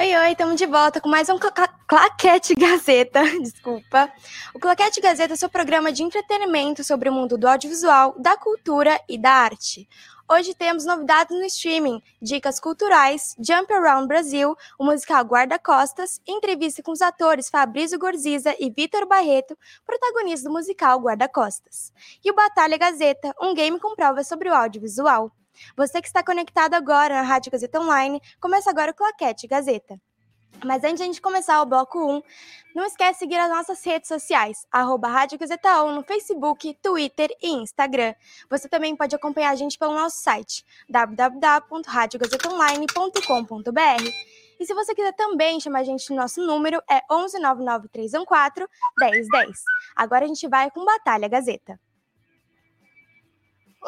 Oi, oi, estamos de volta com mais um Cla- Cla- Claquete Gazeta, desculpa. O Claquete Gazeta é seu programa de entretenimento sobre o mundo do audiovisual, da cultura e da arte. Hoje temos novidades no streaming, dicas culturais, Jump Around Brasil, o musical Guarda-Costas, entrevista com os atores Fabrício Gorziza e Vitor Barreto, protagonistas do musical Guarda-Costas. E o Batalha Gazeta, um game com provas sobre o audiovisual. Você que está conectado agora na Rádio Gazeta Online, começa agora o Claquete Gazeta. Mas antes de a gente começar o bloco 1, não esquece de seguir as nossas redes sociais, arroba Rádio Gazeta On no Facebook, Twitter e Instagram. Você também pode acompanhar a gente pelo nosso site, www.radiogazetaonline.com.br. E se você quiser também chamar a gente no nosso número, é 11 99314 1010. Agora a gente vai com Batalha Gazeta.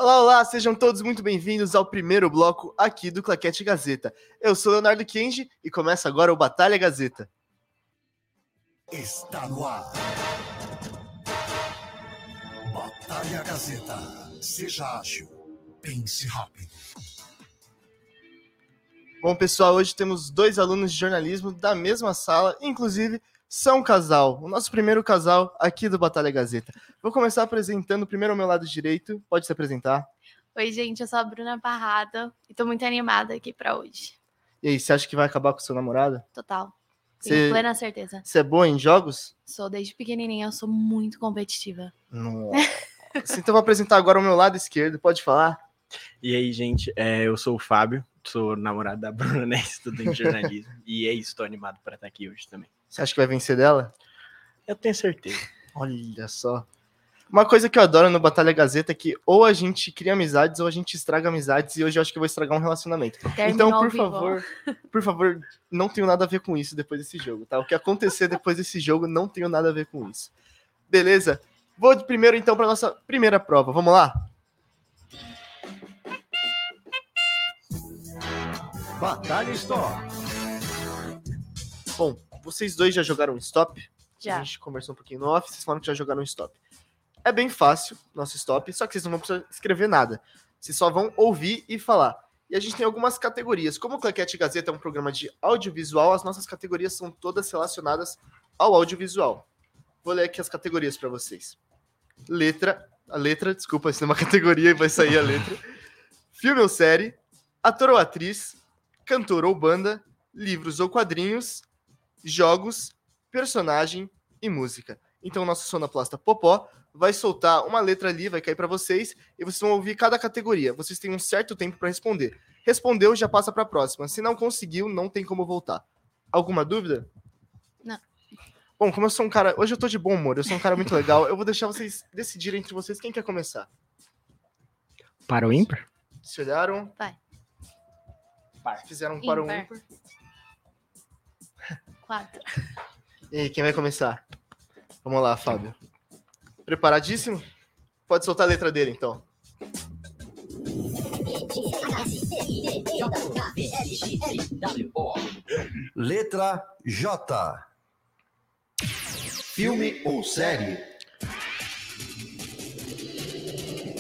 Olá, olá, sejam todos muito bem-vindos ao primeiro bloco aqui do Claquete Gazeta. Eu sou Leonardo Kenji e começa agora o Batalha Gazeta. Está no ar. Batalha Gazeta. Seja ágil. Pense rápido. Bom, pessoal, hoje temos dois alunos de jornalismo da mesma sala, inclusive são um casal, o nosso primeiro casal aqui do Batalha Gazeta. Vou começar apresentando primeiro ao meu lado direito, pode se apresentar. Oi, gente, eu sou a Bruna Parrada e tô muito animada aqui pra hoje. E aí, você acha que vai acabar com o seu namorado? Total. Tenho plena certeza. você é boa em jogos? Sou desde pequenininha, eu sou muito competitiva. Nossa. então vou apresentar agora o meu lado esquerdo, pode falar? E aí, gente, é, eu sou o Fábio, sou namorado da Bruna, né? Estudante de jornalismo. e é isso, tô animado para estar aqui hoje também. Você acha que vai vencer dela? Eu tenho certeza. Olha só. Uma coisa que eu adoro no Batalha Gazeta é que ou a gente cria amizades ou a gente estraga amizades e hoje eu acho que eu vou estragar um relacionamento. Terminou então, por favor, por favor, não tenho nada a ver com isso depois desse jogo, tá? O que acontecer depois desse jogo, não tenho nada a ver com isso. Beleza? Vou de primeiro então para nossa primeira prova. Vamos lá? Batalha Store. Bom, vocês dois já jogaram stop? Já. A gente conversou um pouquinho no off, vocês falaram que já jogaram stop. É bem fácil, nosso stop, só que vocês não vão precisar escrever nada. Vocês só vão ouvir e falar. E a gente tem algumas categorias. Como o Claquete Gazeta é um programa de audiovisual, as nossas categorias são todas relacionadas ao audiovisual. Vou ler aqui as categorias para vocês. Letra, a letra, desculpa, isso é uma categoria e vai sair a letra. Filme ou série, ator ou atriz, cantor ou banda, livros ou quadrinhos, jogos, personagem e música. Então, nosso sonoplasta Popó vai soltar uma letra ali, vai cair para vocês, e vocês vão ouvir cada categoria. Vocês têm um certo tempo para responder. Respondeu, já passa para a próxima. Se não conseguiu, não tem como voltar. Alguma dúvida? Não. Bom, como eu sou um cara. Hoje eu tô de bom humor, eu sou um cara muito legal. Eu vou deixar vocês decidirem entre vocês quem quer começar. Para o ímpar? Se olharam. Vai. Fizeram um para um Ímpar. Quatro. E aí, quem vai começar? Vamos lá, Fábio. Preparadíssimo? Pode soltar a letra dele, então. Letra J. Filme ou série?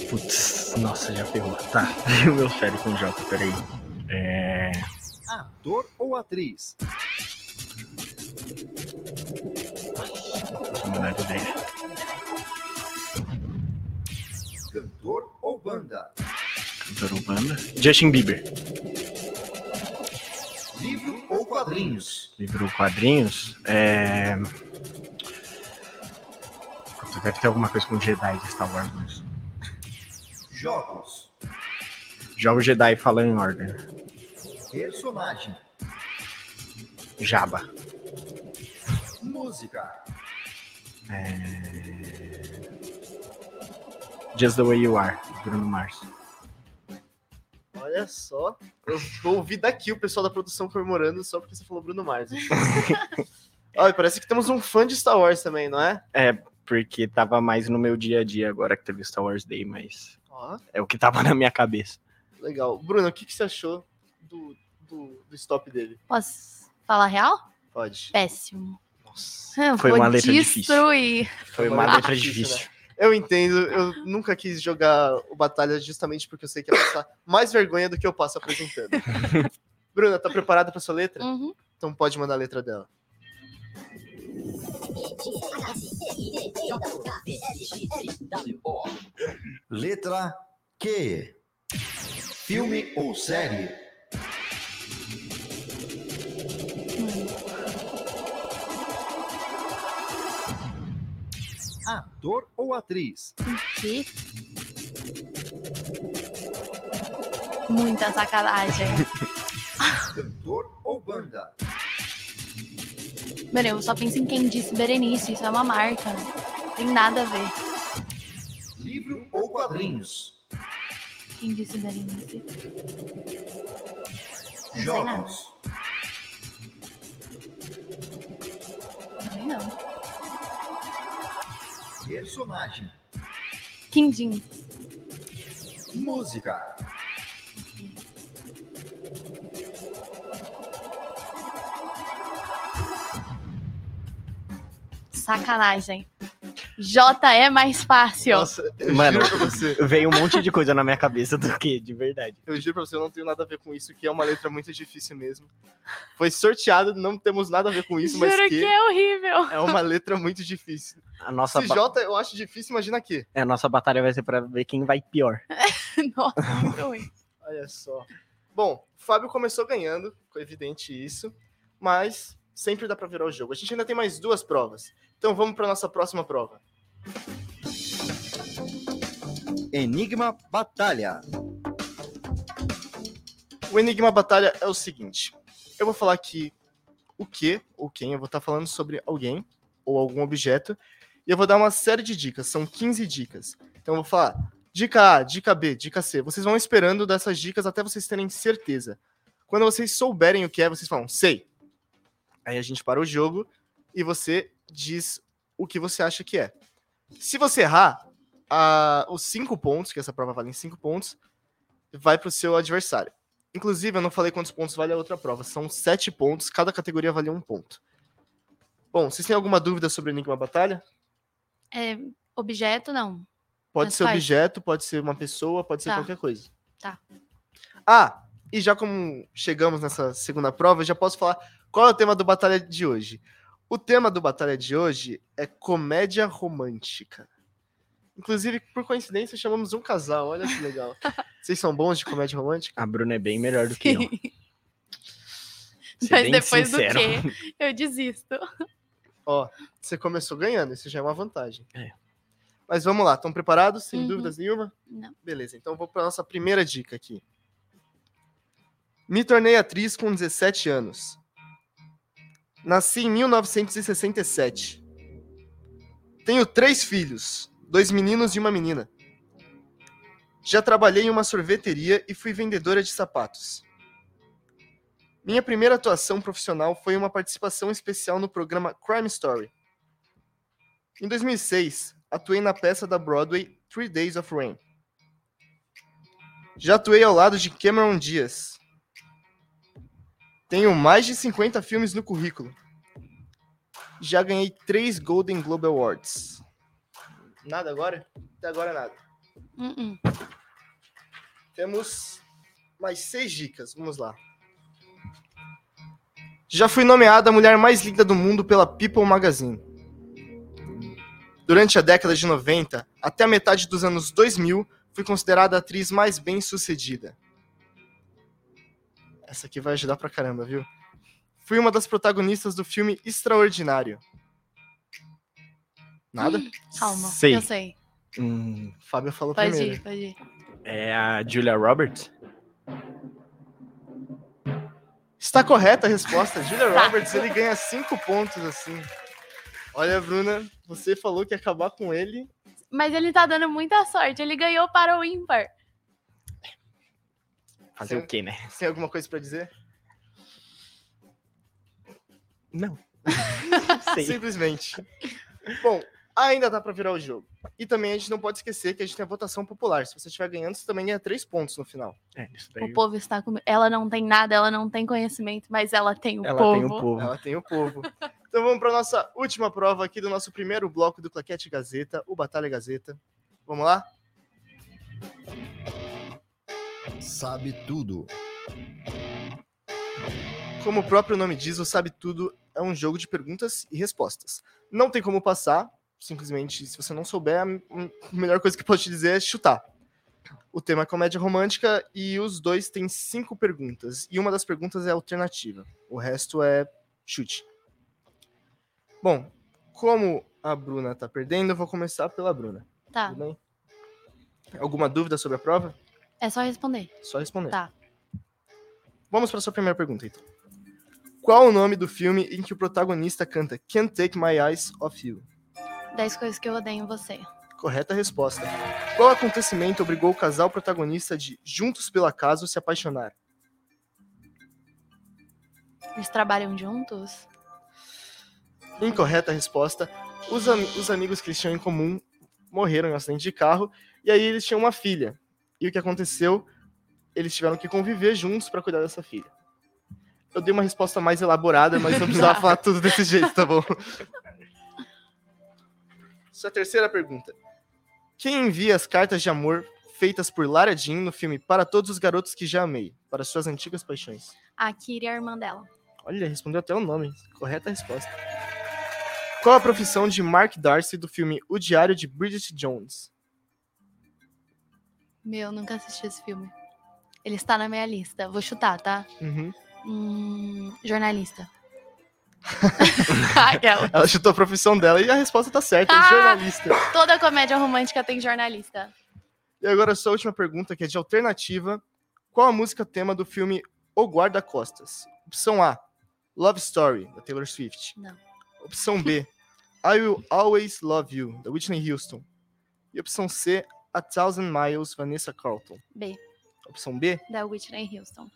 Putz, nossa, já ferrou. Tá, o meu sério com J, peraí. É. Ator ou atriz? Cantor ou banda? Cantor ou banda? Justin Bieber. Livro ou quadrinhos? Livro ou quadrinhos? É. Deve ter alguma coisa com Jedi de Star Wars. Jogos. Jogo Jedi falando em ordem. Personagem. Jabba. Música. Just the Way You Are, Bruno Mars. Olha só. Eu vou ouvir daqui o pessoal da produção comemorando só porque você falou Bruno Mars. Olha, parece que temos um fã de Star Wars também, não é? Porque tava mais no meu dia a dia agora que teve Star Wars Day, mas Ó, é o que tava na minha cabeça. legal. Bruno, o que, que você achou do, do, do stop dele? Posso falar real? Pode. Péssimo. Nossa. Foi uma letra difícil. destruir. Foi Uma letra difícil, difícil. Eu entendo, eu nunca quis jogar o Batalha justamente porque eu sei que ia passar mais vergonha do que eu passo apresentando. Bruna, tá preparada pra sua letra? Uhum. Então pode mandar a letra dela. Letra Q. Filme ou série? Ator ou atriz? Que? Muita sacanagem. Cantor ou banda? Mano, eu só penso em quem disse Berenice, isso é uma marca. Não tem nada a ver. Livro ou quadrinhos? Quem disse Berenice? Jogos. Não. Personagem. Quindim. Música. Sacanagem. J é mais fácil. Nossa, eu Mano. juro pra você. Veio um monte de coisa na minha cabeça do que, de verdade. Eu juro pra você, eu não tenho nada a ver com isso, que é uma letra muito difícil mesmo. Foi sorteado, não temos nada a ver com isso, mas Juro que que é horrível. é uma letra muito difícil. A nossa, Se ba- J eu acho difícil, imagina aqui. é, a nossa batalha vai ser pra ver quem vai pior. Nossa, muito ruim. Olha só. Bom, o Fábio começou ganhando, ficou evidente isso, mas sempre dá pra virar o jogo. A gente ainda tem mais duas provas. Então vamos pra nossa próxima prova. Enigma Batalha. O Enigma Batalha é o seguinte: eu vou falar aqui o que ou quem, eu vou estar falando sobre alguém ou algum objeto, e eu vou dar uma série de dicas, são 15 dicas. Então eu vou falar dica A, dica B, dica C. Vocês vão esperando dessas dicas até vocês terem certeza. Quando vocês souberem o que é, vocês falam, sei. Aí a gente para o jogo e você diz o que você acha que é. Se você errar, a- os cinco pontos, que essa prova vale em cinco pontos, vai para o seu adversário. Inclusive, eu não falei quantos pontos vale a outra prova. São sete pontos, cada categoria vale um ponto. Bom, vocês têm alguma dúvida sobre Enigma Batalha? É, objeto, não. Pode Mas ser faz. objeto, pode ser uma pessoa, pode ser Tá. qualquer coisa. Tá. Ah, e já como chegamos nessa segunda prova, eu já posso falar qual é o tema do Batalha de hoje. O tema do Batalha de hoje é comédia romântica. Inclusive, por coincidência, chamamos um casal. Olha que legal. Vocês são bons de comédia romântica? A Bruna é bem melhor do que eu. Sim. Ser Mas depois sincero. do quê? Eu desisto. Ó, você começou ganhando, isso já é uma vantagem. É. Mas vamos lá, estão preparados? Sem Uhum. dúvidas nenhuma? Não. Beleza, então vou para nossa primeira dica aqui. Me tornei atriz com 17 anos. Nasci em 1967. Tenho três filhos, dois meninos e uma menina. Já trabalhei em uma sorveteria e fui vendedora de sapatos. Minha primeira atuação profissional foi uma participação especial no programa Crime Story. Em 2006, atuei na peça da Broadway Three Days of Rain. Já atuei ao lado de Cameron Diaz. Tenho mais de 50 filmes no currículo. Já ganhei três Golden Globe Awards. Nada agora? Até agora nada. Uh-uh. Temos mais seis dicas. Vamos lá. Já fui nomeada a mulher mais linda do mundo pela People Magazine. Durante a década de 90, até a metade dos anos 2000, fui considerada a atriz mais bem sucedida. Essa aqui vai ajudar pra caramba, viu? Fui uma das protagonistas do filme Extraordinário. Nada? Calma, Sei. eu sei. Hum, Fábio falou Pode primeiro. ir, pode ir. é a Julia Roberts? Está correta a resposta. Julia Roberts, ele ganha cinco pontos assim. Olha, Bruna, você falou que ia acabar com ele. Mas ele tá dando muita sorte. Ele ganhou para o ímpar. Fazer o quê, né? Tem alguma coisa pra dizer? Não. Sim. Simplesmente. Bom, ainda dá pra virar o jogo. E também a gente não pode esquecer que a gente tem a votação popular. Se você estiver ganhando, você também ganha três pontos no final. É, isso daí. O povo está comigo. Ela não tem nada, ela não tem conhecimento, mas ela tem o Ela povo. tem o povo. Ela tem o povo. Então vamos para nossa última prova aqui do nosso primeiro bloco do Claquete Gazeta, o Batalha Gazeta. Vamos lá? Sabe tudo. Como o próprio nome diz, o Sabe Tudo é um jogo de perguntas e respostas. Não tem como passar, simplesmente, se você não souber, a melhor coisa que pode te dizer é chutar. O tema é comédia romântica e os dois têm cinco perguntas. E uma das perguntas é alternativa. O resto é chute. Bom, como a Bruna tá perdendo, eu vou começar pela Bruna. Tá, Tudo bem? Alguma dúvida sobre a prova? É só responder. Só responder. Tá. Vamos para sua primeira pergunta, então. Qual o nome do filme em que o protagonista canta Can't Take My Eyes Off You? 10 coisas que eu odeio em você. Correta resposta. Qual acontecimento obrigou o casal protagonista de Juntos pelo Acaso se apaixonar? Eles trabalham juntos? Incorreta resposta. Os, am- os amigos que eles tinham em comum morreram em um acidente de carro e aí eles tinham uma filha. E o que aconteceu? Eles tiveram que conviver juntos para cuidar dessa filha. Eu dei uma resposta mais elaborada, mas não precisava falar tudo desse jeito, tá bom? Sua terceira pergunta. Quem envia as cartas de amor feitas por Lara Jean no filme Para Todos os Garotos que Já Amei, para suas antigas paixões? A Kira e a irmã dela. Olha, respondeu até o nome. Correta resposta. Qual a profissão de Mark Darcy do filme O Diário de Bridget Jones? Meu, nunca assisti esse filme. Ele está na minha lista. Vou chutar, tá? Uhum. Hum, jornalista. Aquela. Ela chutou a profissão dela e a resposta tá certa, Ah! jornalista. Toda comédia romântica tem jornalista. E agora a sua última pergunta, que é de alternativa. Qual a música tema do filme O Guarda-Costas? Opção A, Love Story, da Taylor Swift. Não. Opção B, I Will Always Love You, da Whitney Houston. E opção C, A Thousand Miles, Vanessa Carlton. B, Opção B, da Whitney Houston.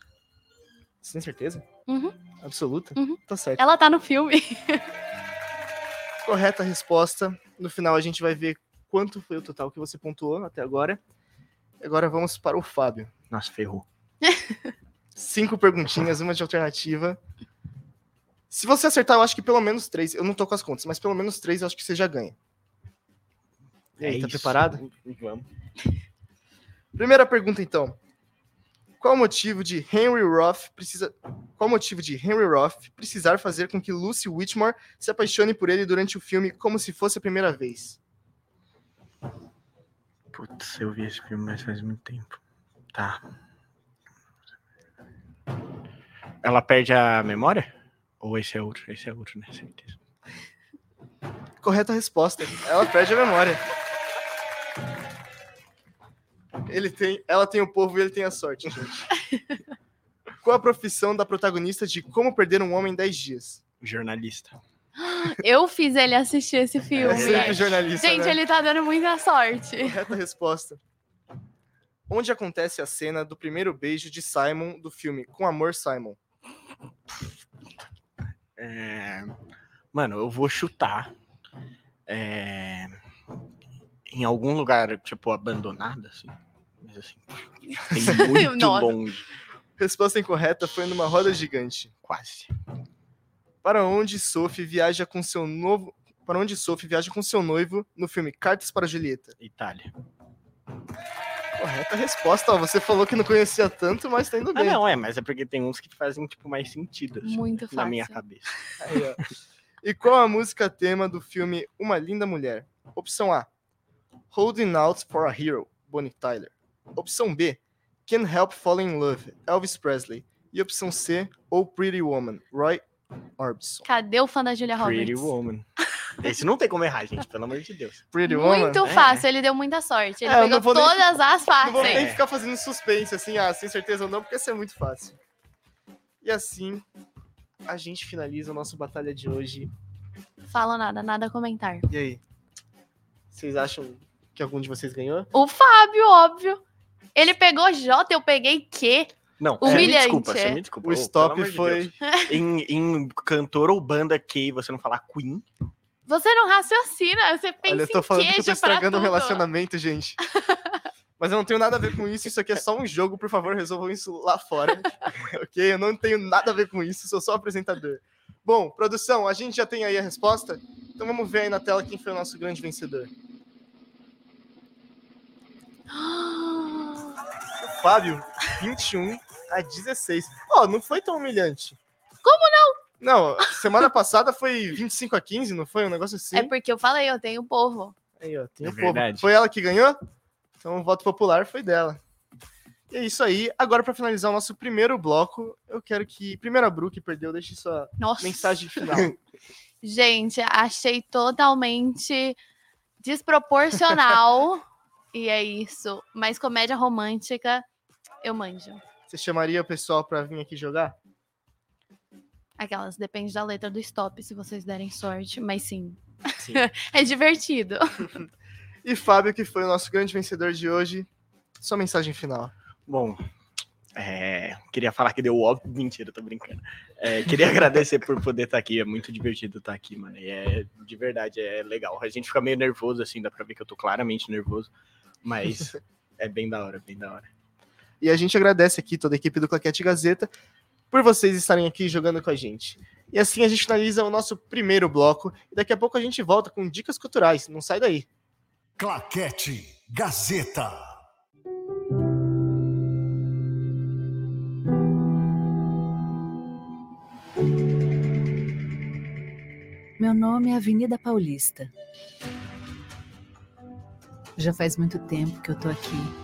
você tem certeza? Uhum. Absoluta? Uhum. Tá certo. Ela tá no filme. Correta resposta. No final a gente vai ver quanto foi o total que você pontuou até agora. Agora vamos para o Fábio. Nossa, ferrou. Cinco perguntinhas, uma de alternativa. Se você acertar, eu acho que pelo menos três. Eu não tô com as contas, mas pelo menos três eu acho que você já ganha. E aí, É tá isso. preparado? Vamos. Primeira pergunta, então. Qual o motivo de Henry Roth precisa. Qual o motivo de Henry Roth precisar fazer com que Lucy Whitmore se apaixone por ele durante o filme como se fosse a primeira vez? Putz, eu vi esse filme, mas faz muito tempo. Tá. Ela perde a memória? Ou esse é outro? Esse é outro, né? Certeza. Correta resposta. Ela perde a memória. Ele tem, ela tem o povo e ele tem a sorte, gente. Qual a profissão da protagonista de Como Perder um Homem em 10 Dias? Jornalista. Eu fiz ele assistir esse É filme. sempre jornalista, Gente, né? ele tá dando muita sorte. Correta resposta. Onde acontece a cena do primeiro beijo de Simon do filme Com Amor, Simon? É, Mano, eu vou chutar. É, Em algum lugar, tipo, abandonado, assim. Mas assim, tem muito Nossa. longe. Resposta incorreta foi numa roda gigante. Quase. Para onde Sophie viaja com seu novo... Para onde Sophie viaja com seu noivo no filme Cartas para Julieta? Itália. Correta resposta. Ó, você falou que não conhecia tanto, mas tá indo Ah, bem. não, é, mas é porque tem uns que fazem, tipo, mais sentido. assim, Muito fácil. na minha cabeça. Aí, ó. E qual a música tema do filme Uma Linda Mulher? Opção A. Holding Out for a Hero, Bonnie Tyler. Opção B. Can't Help Falling in Love, Elvis Presley. E opção C. Oh Pretty Woman, Roy Orbison. Cadê o fã da Julia Pretty Roberts? Woman. Esse não tem como errar, gente, pelo amor de Deus. Pretty Woman? Muito É. fácil, ele deu muita sorte. Ele É, eu pegou não vou nem- todas as Não vou partes. nem ficar fazendo suspense assim, ah, sem certeza ou não, porque isso é muito fácil. E assim, a gente finaliza a nossa batalha de hoje. Fala nada, nada a comentar. E aí? Vocês acham que algum de vocês ganhou? O Fábio, óbvio. Ele pegou J, eu peguei Q. Não, Humilhante, me desculpa, é. você me desculpa. O Ô, stop de foi. Deus. Em, em cantor ou banda que você não falar Queen, Você não raciocina, você pensa Olha, eu tô em falando que eu tô estragando o tudo. relacionamento, gente. Mas eu não tenho nada a ver com isso, isso aqui é só um jogo, por favor, resolvam isso lá fora. ok? Eu não tenho nada a ver com isso, sou só apresentador. Bom, produção, a gente já tem aí a resposta? Então vamos ver aí na tela quem foi o nosso grande vencedor. Fábio, 21 a 16. Ó, não foi tão humilhante. Como não? Não, semana passada foi 25 a 15, não foi? Um negócio assim. É porque eu falei, eu tenho povo. Aí, ó, tem É o povo. verdade. Foi ela que ganhou? Então o voto popular foi dela. E é isso aí. Agora, para finalizar o nosso primeiro bloco, eu quero que. Primeiro a Bru, que perdeu, deixe sua Nossa. mensagem final. Gente, achei totalmente desproporcional. e é isso. Mas comédia romântica, eu manjo. Você chamaria o pessoal para vir aqui jogar? Aquelas, depende da letra do stop, se vocês derem sorte. Mas sim, sim. é divertido. E Fábio, que foi o nosso grande vencedor de hoje, sua mensagem final. Bom, é, queria falar que deu óbvio. Mentira, tô brincando. É, queria agradecer por poder estar aqui. É muito divertido estar aqui, mano. E é de verdade, é legal. A gente fica meio nervoso, assim, dá pra ver que eu tô claramente nervoso. Mas é bem da hora, bem da hora. E a gente agradece aqui toda a equipe do Claquete Gazeta por vocês estarem aqui jogando com a gente. E assim a gente finaliza o nosso primeiro bloco. E daqui a pouco a gente volta com dicas culturais. Não sai daí. Claquete Gazeta. Meu nome é Avenida Paulista. Já faz muito tempo que eu tô aqui,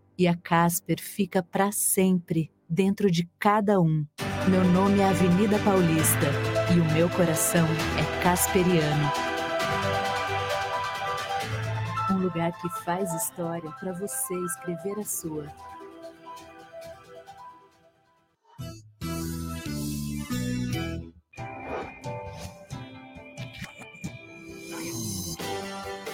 E a Casper fica para sempre dentro de cada um. Meu nome é Avenida Paulista e o meu coração é casperiano. Um lugar que faz história para você escrever a sua.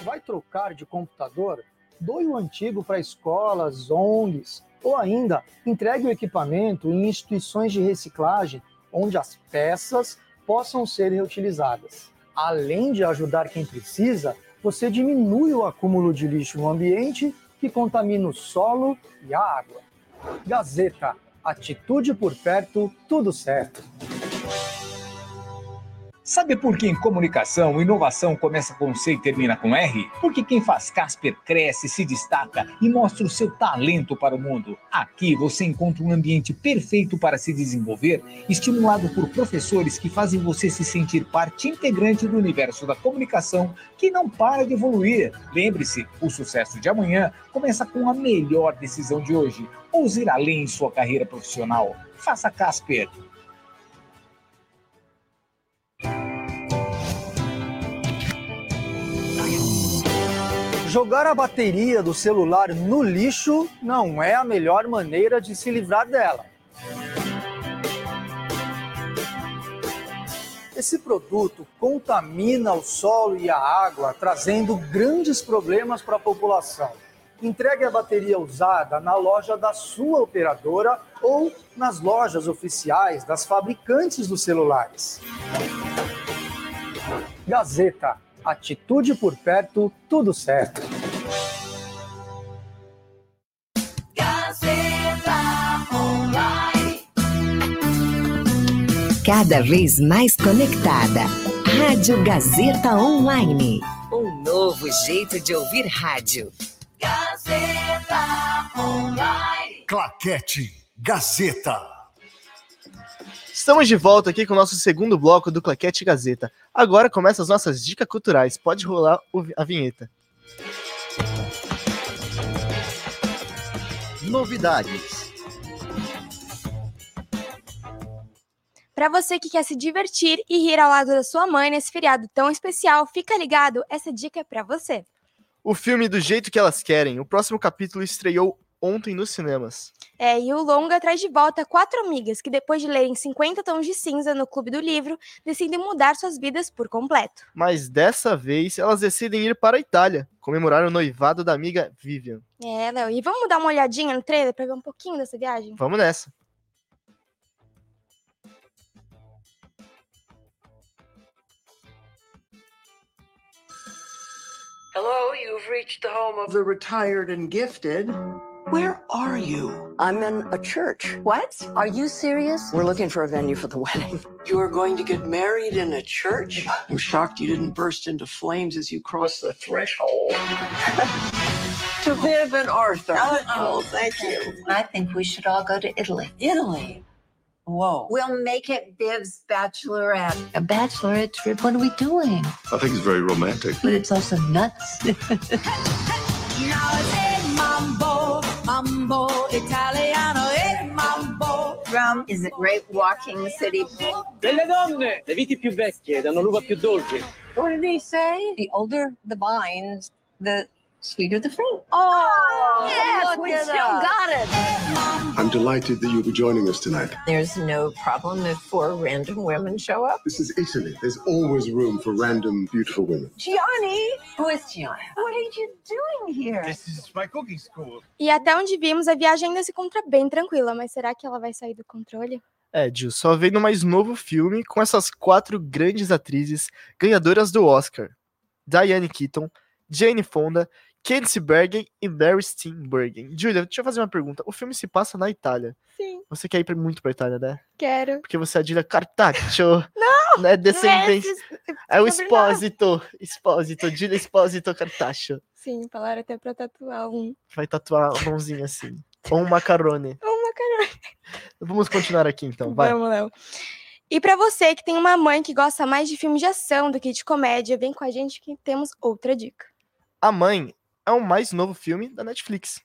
vai trocar de computador? Doe o antigo para escolas, ONGs, ou ainda entregue o equipamento em instituições de reciclagem, onde as peças possam ser reutilizadas. Além de ajudar quem precisa, você diminui o acúmulo de lixo no ambiente que contamina o solo e a água. Gazeta, atitude por perto, tudo certo. Sabe por que em comunicação, inovação começa com C e termina com R? Porque quem faz Casper cresce, se destaca e mostra o seu talento para o mundo. Aqui você encontra um ambiente perfeito para se desenvolver, estimulado por professores que fazem você se sentir parte integrante do universo da comunicação que não para de evoluir. Lembre-se, o sucesso de amanhã começa com a melhor decisão de hoje. Ouse ir além em sua carreira profissional. Faça Casper. Jogar a bateria do celular no lixo não é a melhor maneira de se livrar dela. Esse produto contamina o solo e a água, trazendo grandes problemas para a população. Entregue a bateria usada na loja da sua operadora ou nas lojas oficiais das fabricantes dos celulares. Gazeta, atitude por perto, tudo certo. Cada vez mais conectada. Rádio Gazeta Online. Um novo jeito de ouvir rádio. Gazeta Online. Claquete Gazeta. Estamos de volta aqui com o nosso segundo bloco do Claquete Gazeta. Agora começam as nossas dicas culturais. Pode rolar a vinheta. Novidades. Para você que quer se divertir e rir ao lado da sua mãe nesse feriado tão especial, fica ligado, essa dica é para você. O filme Do Jeito Que Elas Querem, o próximo capítulo estreou ontem nos cinemas. É, e o longa traz de volta quatro amigas que, depois de lerem 50 tons de cinza no clube do livro, decidem mudar suas vidas por completo. Mas dessa vez elas decidem ir para a Itália, comemorar o noivado da amiga Vivian. É, Léo, e vamos dar uma olhadinha no trailer para ver um pouquinho dessa viagem? Vamos nessa. Hello, you've reached the home of the retired and gifted. Where are you? I'm in a church. What? Are you serious? We're looking for a venue for the wedding. You are going to get married in a church? I'm shocked you didn't burst into flames as you crossed the threshold. to Viv and Arthur. Oh, oh, thank you. I think we should all go to Italy. Italy. Whoa. We'll make it Viv's bachelorette. A bachelorette trip? What are we doing? I think it's very romantic. But it's also nuts. mambo, Italiano, e mambo. Rome is a great walking city. Delle donne, le viti più vecchie danno l'uva più dolce. What did he say? The older the vines, the sweeter the fruit. Oh, yes, we still got it. I'm delighted that you'll be joining us tonight. There's no problem if four random women show up. This is Italy. There's always room for random, beautiful women. Gianni! Who is Gianni? What are you doing here? This is my cooking school. E até onde vimos, a viagem ainda se encontra bem tranquila, mas será que ela vai sair do controle? É, Gil, só vendo mais novo filme com essas quatro grandes atrizes ganhadoras do Oscar: Diane Keaton, Jane Fonda, Candice Bergen e Mary Steenburgen. Julia, deixa eu fazer uma pergunta. O filme se passa na Itália. Sim. Você quer ir muito pra Itália, né? Quero. Porque você é a Julia Cartaccio. Não! Não é descendente. esses- É o Espósito. Espósito. Julia Espósito Cartaccio. Sim, falaram até pra tatuar um. Vai tatuar a mãozinha assim. Ou um macarone. Um macarrão. Vamos continuar aqui então, vai. Vamos, Léo. E pra você que tem uma mãe que gosta mais de filmes de ação do que de comédia, vem com a gente que temos outra dica. A Mãe é o mais novo filme da Netflix.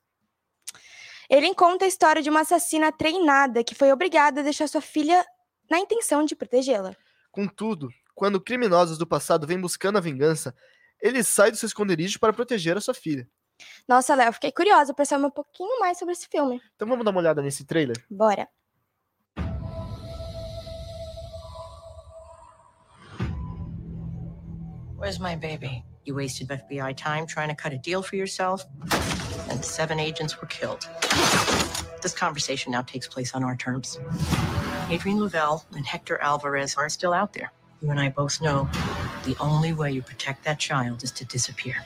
Ele conta a história de uma assassina treinada que foi obrigada a deixar sua filha na intenção de protegê-la. Contudo, quando criminosos do passado vêm buscando a vingança, ele sai do seu esconderijo para proteger a sua filha. Nossa, Léo, fiquei curiosa pra saber um pouquinho mais sobre esse filme. Então vamos dar uma olhada nesse trailer? Bora. Where's my baby? You wasted FBI time trying to cut a deal for yourself, and seven agents were killed. This conversation now takes place on our terms. Adrian Lavelle and Hector Alvarez are still out there. You and I both know the only way you protect that child is to disappear.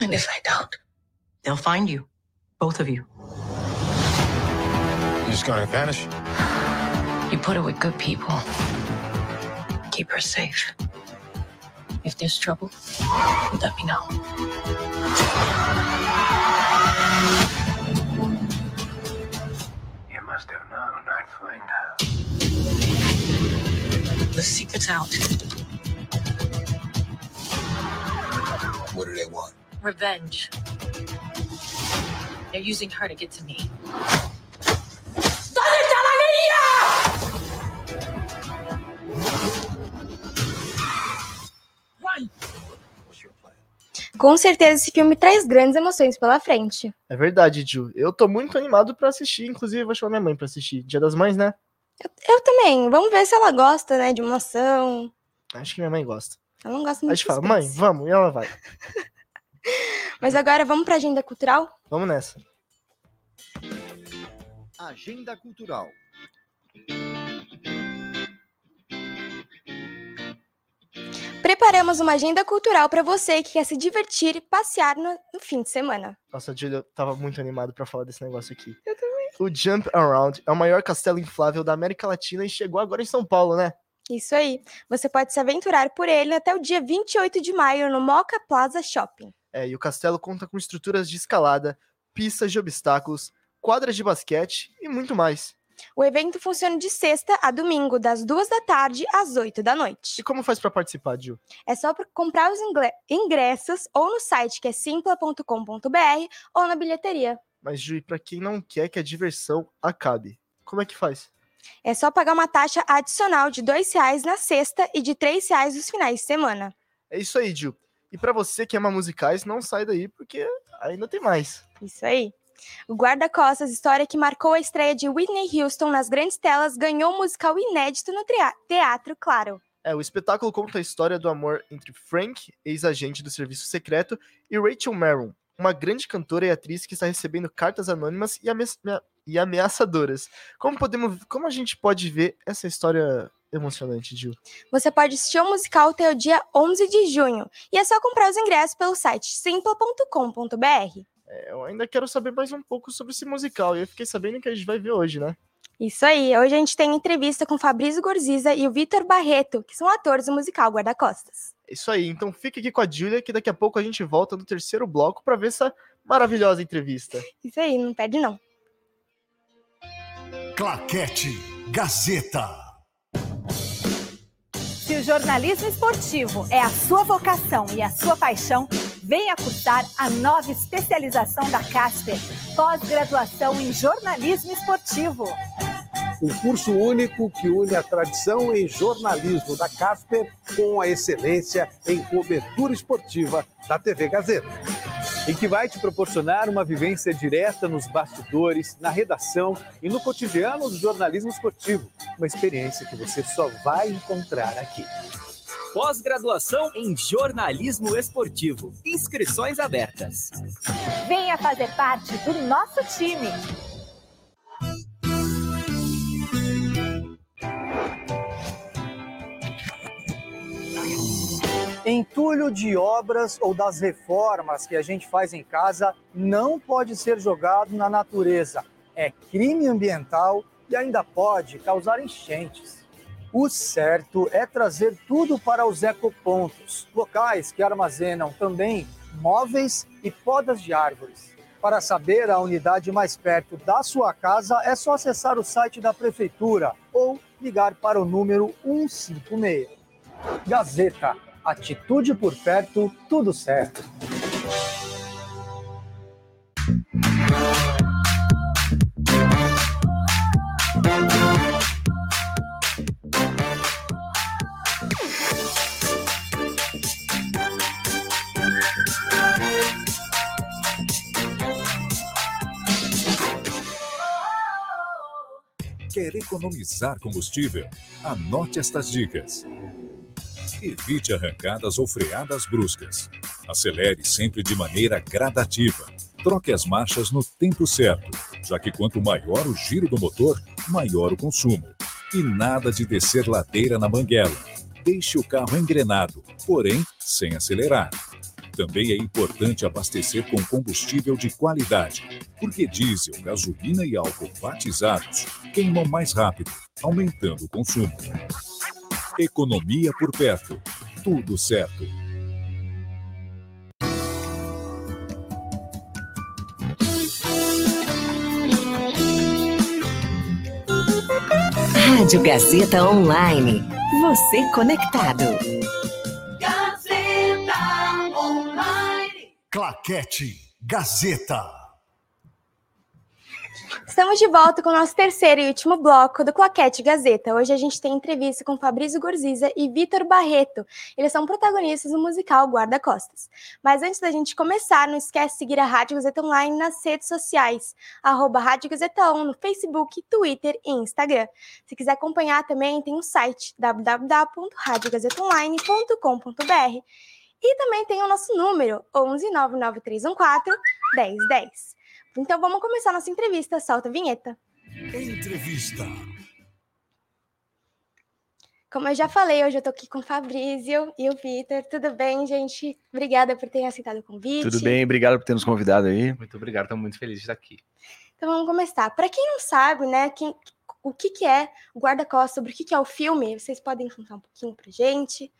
And if I don't, they'll find you. Both of you. You're just gonna vanish? You put her with good people. Keep her safe. If there's trouble, let me know. You must have known I'd find out. The secret's out. What do they want? Revenge. They're using her to get to me. Com certeza esse filme traz grandes emoções pela frente. É verdade, Ju. Eu tô muito animado pra assistir, inclusive vou chamar minha mãe pra assistir. Dia das Mães, né? Eu também. Vamos ver se ela gosta, né, de emoção. Acho que minha mãe gosta. Ela não gosta Aí a muito gente fala, mãe, vamos, e ela vai. Mas agora vamos pra agenda cultural? Vamos nessa. Agenda Cultural. Preparamos uma agenda cultural para você que quer se divertir e passear no, no fim de semana. Nossa, Julia, eu tava muito animado pra falar desse negócio aqui. Eu também. O Jump Around é o maior castelo inflável da América Latina e chegou agora em São Paulo, né? Isso aí. Você pode se aventurar por ele até o dia 28 de maio no Moca Plaza Shopping. É, e o castelo conta com estruturas de escalada, pistas de obstáculos, quadras de basquete e muito mais. O evento funciona de sexta a domingo, das duas da tarde às 8 da noite. E como faz pra participar, Gil? É só pra comprar os ingressos ou no site que é simpla.com.br ou na bilheteria. Mas, Ju, e pra quem não quer que a diversão acabe, como é que faz? É só pagar uma taxa adicional de R$ 2,00 na sexta e de R$ 3,00 nos finais de semana. É isso aí, Gil. E pra você que ama musicais, não sai daí, porque ainda tem mais. Isso aí. O Guarda-Costas, história que marcou a estreia de Whitney Houston nas grandes telas, ganhou um musical inédito no teatro, claro. É, o espetáculo conta a história do amor entre Frank, ex-agente do serviço secreto, e Rachel Marron, uma grande cantora e atriz que está recebendo cartas anônimas e, ame- e ameaçadoras. Como podemos, como a gente pode ver essa história emocionante, Gil? Você pode assistir o musical até o dia 11 de junho. E é só comprar os ingressos pelo site simpla.com.br. É, eu ainda quero saber mais um pouco sobre esse musical, e eu fiquei sabendo que a gente vai ver hoje, né? Isso aí, hoje a gente tem entrevista com Fabrício Gorziza e o Vitor Barreto, que são atores do musical Guarda-Costas. Isso aí, então fica aqui com a Julia, que daqui a pouco a gente volta no terceiro bloco para ver essa maravilhosa entrevista. Isso aí, não perde não. Claquete Gazeta. Se o jornalismo esportivo é a sua vocação e a sua paixão, venha cursar a nova especialização da Casper, pós-graduação em jornalismo esportivo. Um curso único que une a tradição em jornalismo da Casper com a excelência em cobertura esportiva da TV Gazeta. e que vai te proporcionar uma vivência direta nos bastidores, na redação e no cotidiano do jornalismo esportivo. Uma experiência que você só vai encontrar aqui. Pós-graduação em jornalismo esportivo. Inscrições abertas. Venha fazer parte do nosso time. Entulho de obras ou das reformas que a gente faz em casa não pode ser jogado na natureza. É crime ambiental e ainda pode causar enchentes. O certo é trazer tudo para os ecopontos, locais que armazenam também móveis e podas de árvores. Para saber a unidade mais perto da sua casa, é só acessar o site da prefeitura ou ligar para o número 156. Gazeta, atitude por perto, tudo certo. Quer economizar combustível? Anote estas dicas. Evite arrancadas ou freadas bruscas. Acelere sempre de maneira gradativa. Troque as marchas no tempo certo, já que quanto maior o giro do motor, maior o consumo. E nada de descer ladeira na banguela. Deixe o carro engrenado, porém sem acelerar. Também é importante abastecer com combustível de qualidade, porque diesel, gasolina e álcool batizados queimam mais rápido, aumentando o consumo. Economia por perto. Tudo certo. Rádio Gazeta Online. Você conectado. Claquete Gazeta. Estamos de volta com o nosso terceiro e último bloco do Claquete Gazeta. Hoje a gente tem entrevista com Fabrício Gorziza e Vitor Barreto. Eles são protagonistas do musical Guarda-Costas. Mas antes da gente começar, não esquece de seguir a Rádio Gazeta Online nas redes sociais, arroba Rádio Gazeta On no Facebook, Twitter e Instagram. Se quiser acompanhar também, tem o site www.radiogazetaonline.com.br e também tem o nosso número, 11 99314 1010. Então vamos começar nossa entrevista. Solta a vinheta. Entrevista. Como eu já falei, hoje eu tô aqui com o Fabrício e o Vitor. Tudo bem, gente? Obrigada por terem aceitado o convite. Tudo bem, obrigado por ter nos convidado aí. Muito obrigado, estamos muito felizes de estar aqui. Então vamos começar. Para quem não sabe, né, quem, o que, que é o Guarda-Costas, sobre o que, que é o filme, vocês podem contar um pouquinho pra gente?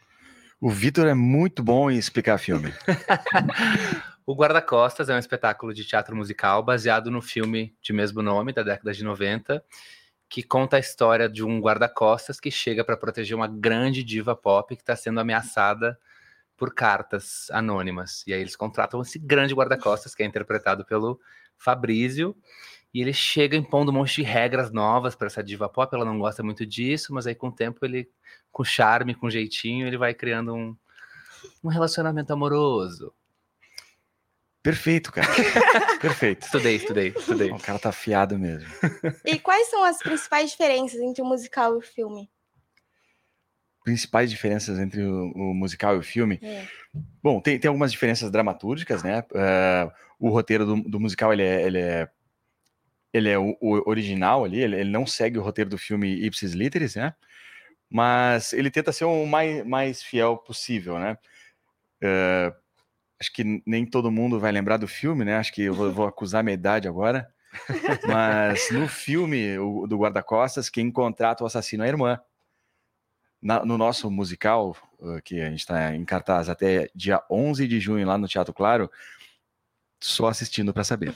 O Vitor é muito bom em explicar filme. O Guarda-Costas é um espetáculo de teatro musical baseado no filme de mesmo nome, da década de 90, que conta a história de um guarda-costas que chega para proteger uma grande diva pop que está sendo ameaçada por cartas anônimas. E aí eles contratam esse grande guarda-costas, que é interpretado pelo Fabrício, E ele chega impondo um monte de regras novas para essa diva pop. Ela não gosta muito disso, mas aí com o tempo ele, com charme, com jeitinho, ele vai criando um, um relacionamento amoroso. Perfeito, cara. Perfeito. Estudei, estudei, estudei. O cara tá afiado mesmo. E quais são as principais diferenças entre o musical e o filme? Principais diferenças entre o, o musical e o filme. É. Bom, tem, tem algumas diferenças dramatúrgicas, né? Uh, o roteiro do, do musical, ele é, ele é, ele é o, o original ali, ele, ele, não segue o roteiro do filme Ipsis Literis, né? Mas ele tenta ser o mais, mais fiel possível, né? Uh, acho que nem todo mundo vai lembrar do filme, né? Acho que eu vou, vou acusar minha idade agora. Mas no filme o, do Guarda-Costas, quem contrata o assassino é a irmã. Na, no nosso musical, uh, que a gente está em cartaz até dia 11 de junho lá no Teatro Claro, só assistindo para saber.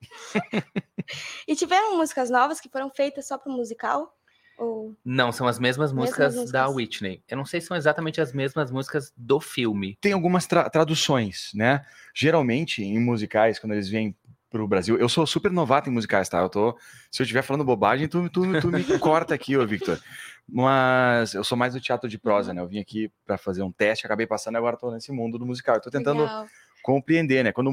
e tiveram músicas novas que foram feitas só para o musical? Ou... Não, são as mesmas, Mesmas músicas, músicas. da Whitney. Eu não sei se são exatamente as mesmas músicas do filme. Tem algumas tra- traduções, né? Geralmente, em musicais, quando eles vêm pro Brasil, eu sou super novato em musicais, tá? Eu tô, se eu estiver falando bobagem, tu, tu, tu me corta aqui, ô Victor. Mas eu sou mais do teatro de prosa, né? Eu vim aqui para fazer um teste, acabei passando e agora tô nesse mundo do musical. Eu tô tentando Legal. compreender, né? Quando,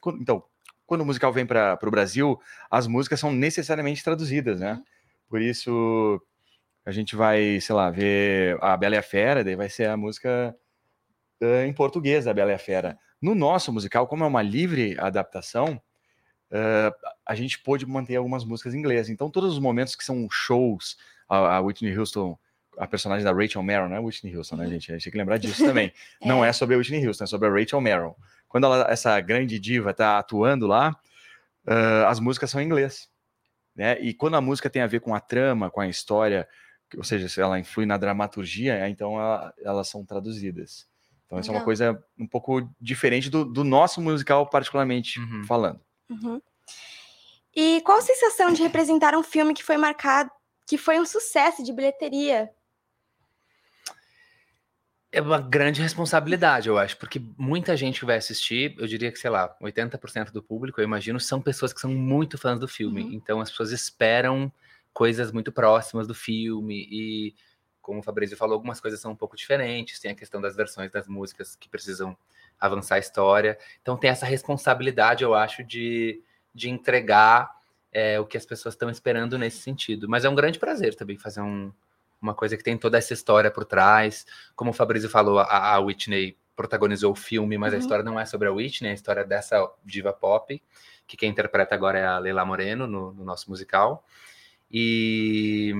quando- então, quando o musical vem para o Brasil, as músicas são necessariamente traduzidas, né? Por isso a gente vai, sei lá, ver a Bela e a Fera, daí vai ser a música eh, em português da Bela e a Fera. No nosso musical, como é uma livre adaptação, eh, a gente pôde manter algumas músicas em inglês. Então, todos os momentos que são shows, a, a Whitney Houston, a personagem da Rachel Marrow, não é Whitney Houston, né, gente? A gente tem que lembrar disso também. Não é sobre a Whitney Houston, é sobre a Rachel Marrow. Quando ela- essa grande diva está atuando lá, eh, as músicas são em inglês. Né? E quando a música tem a ver com a trama, com a história, ou seja, se ela influi na dramaturgia, então ela- elas são traduzidas. Então, isso é uma Legal. coisa um pouco diferente do, do nosso musical, particularmente falando. Uhum. E qual a sensação de representar um filme que foi marcado, que foi um sucesso de bilheteria? É uma grande responsabilidade, eu acho, porque muita gente que vai assistir, eu diria que, sei lá, 80% do público, eu imagino, são pessoas que são muito fãs do filme. Então as pessoas esperam coisas muito próximas do filme e, como o Fabrício falou, algumas coisas são um pouco diferentes. Tem a questão das versões das músicas que precisam avançar a história. Então tem essa responsabilidade, eu acho, de, de entregar é, o que as pessoas estão esperando nesse sentido. Mas é um grande prazer também fazer um, uma coisa que tem toda essa história por trás. Como o Fabrício falou, a, a Whitney protagonizou o filme, mas a Uhum. história não é sobre a Whitney, é a história dessa diva pop, que quem interpreta agora é a Leila Moreno no, no nosso musical. E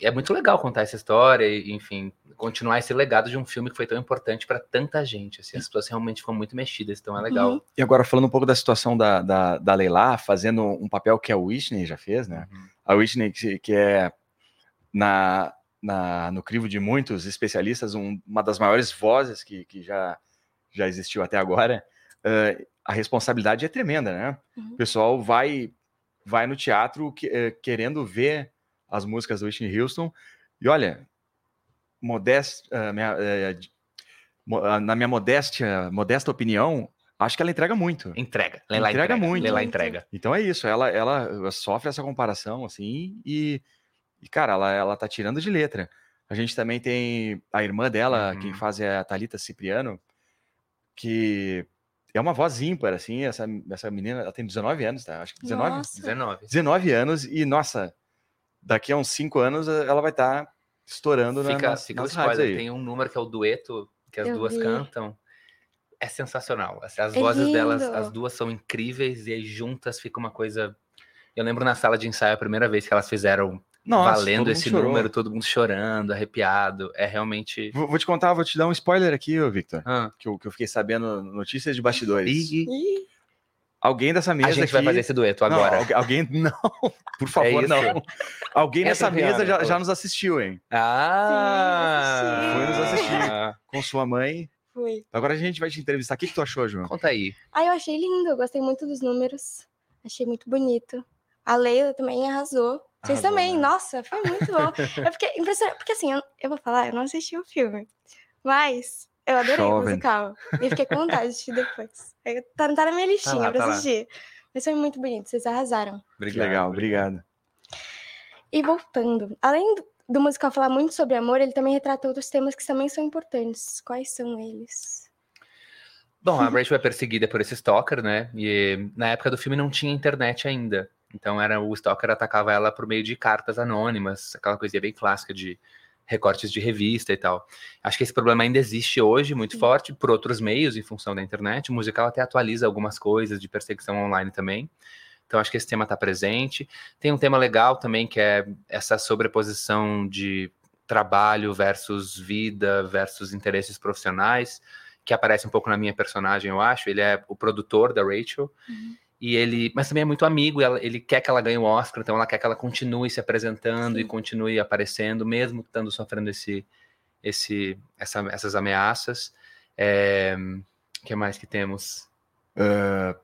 é muito legal contar essa história e, enfim, continuar esse legado de um filme que foi tão importante para tanta gente. Assim, as pessoas realmente ficam muito mexidas, então é legal. Uhum. E agora, falando um pouco da situação da, da, da Leila, fazendo um papel que a Whitney já fez, né? A Whitney, que, que é, na, na, no crivo de muitos especialistas, um- uma das maiores vozes que, que já, já existiu até agora, eh, a responsabilidade é tremenda, né? O pessoal vai, vai no teatro que- eh, querendo ver as músicas do Whitney Houston, e olha, modesta, eh, minha, eh, ah, na minha modéstia, modesta opinião, acho que ela entrega muito. Entrega. Leila entrega, entrega, muito. Entrega. Então é isso, ela, ela sofre essa comparação, assim, e, e, cara, ela, ela tá tirando de letra. A gente também tem a irmã dela, Uhum. quem faz é a Thalita Cipriano, que é uma voz ímpar, assim, essa, essa menina, ela tem 19 anos, tá? Acho que 19? Nossa. 19. 19 anos, e, nossa, daqui a uns 5 anos eh, ela vai estar estourando na, Fica, nas, fica nas spoiler. aí. Tem um número que é o dueto, que as Eu duas vi. cantam. É sensacional. Assim, As É vozes delas, lindo. as duas são incríveis e aí juntas fica uma coisa. Eu lembro na sala de ensaio a primeira vez que elas fizeram Nossa, valendo esse chorou. número, todo mundo chorando, arrepiado. É realmente. Vou, vou te contar, vou te dar um spoiler aqui, Victor, Ah. que, eu, que eu fiquei sabendo notícias de bastidores. Ih, Ih, Alguém dessa mesa a gente aqui... vai fazer esse dueto Não, agora. algu- alguém não, por favor, isso? não. Alguém Entra nessa mesa já, já nos assistiu, hein? Ah! Foi nos assistir Ah. com sua mãe. Fui. Agora a gente vai te entrevistar. O que, que tu achou, João? Conta aí. Ah, eu achei lindo, eu gostei muito dos números. Achei muito bonito. A Leila também arrasou. Vocês Arrasou, também, né? nossa, foi muito bom. eu fiquei impressionada, porque assim, eu, eu vou falar, eu não assisti o filme, mas eu adorei o Jovem. musical. E eu fiquei com vontade de assistir depois. Aí Tá, tá na minha listinha lá, pra tá lá. assistir. Mas foi muito bonito, vocês arrasaram. Obrigado, Legal, obrigado. E voltando, além do- do musical falar muito sobre amor, ele também retrata outros temas que também são importantes. Quais são eles? Bom, a Rachel é perseguida por esse stalker, né? E na época do filme não tinha internet ainda. Então era o stalker atacava ela por meio de cartas anônimas, aquela coisinha bem clássica de recortes de revista e tal. Acho que esse problema ainda existe hoje muito forte por outros meios em função da internet. O musical até atualiza algumas coisas de perseguição online também. Então acho que esse tema está presente. Tem um tema legal também que é essa sobreposição de trabalho versus vida versus interesses profissionais, que aparece um pouco na minha personagem, eu acho. Ele é o produtor da Rachel. E ele, mas também é muito amigo, ela- ele quer que ela ganhe o Oscar, então ela quer que ela continue se apresentando e continue aparecendo, mesmo estando sofrendo esse, esse, essa- essas ameaças. É, O que mais que temos? Ah,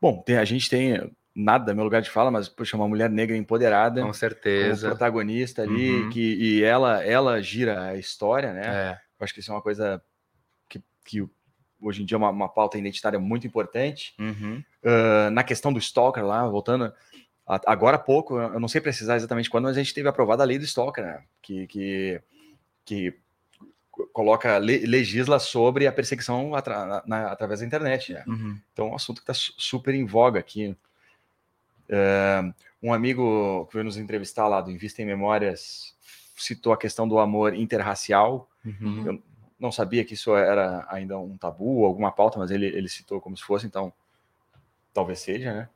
bom, tem- a gente tem nada meu lugar de fala, mas poxa, uma mulher negra empoderada. Com certeza. Protagonista ali, Uhum. que, e ela, ela gira a história, né? É. Eu acho que isso é uma coisa que, que hoje em dia é uma, uma pauta identitária muito importante. Uhum. Ah, na questão do Stalker lá, voltando, a- agora há pouco, eu não sei precisar exatamente quando, mas a gente teve aprovada a lei do Stalker, né? Que, que, que coloca, le- legisla sobre a perseguição atra- na- na- através da internet. né? Uhum. Então é um assunto que está super em voga aqui. É, um amigo que veio nos entrevistar lá do Invista em Memórias citou a questão do amor interracial. Uhum. Eu não sabia que isso era ainda um tabu, alguma pauta, mas ele, ele citou como se fosse, então talvez seja, né?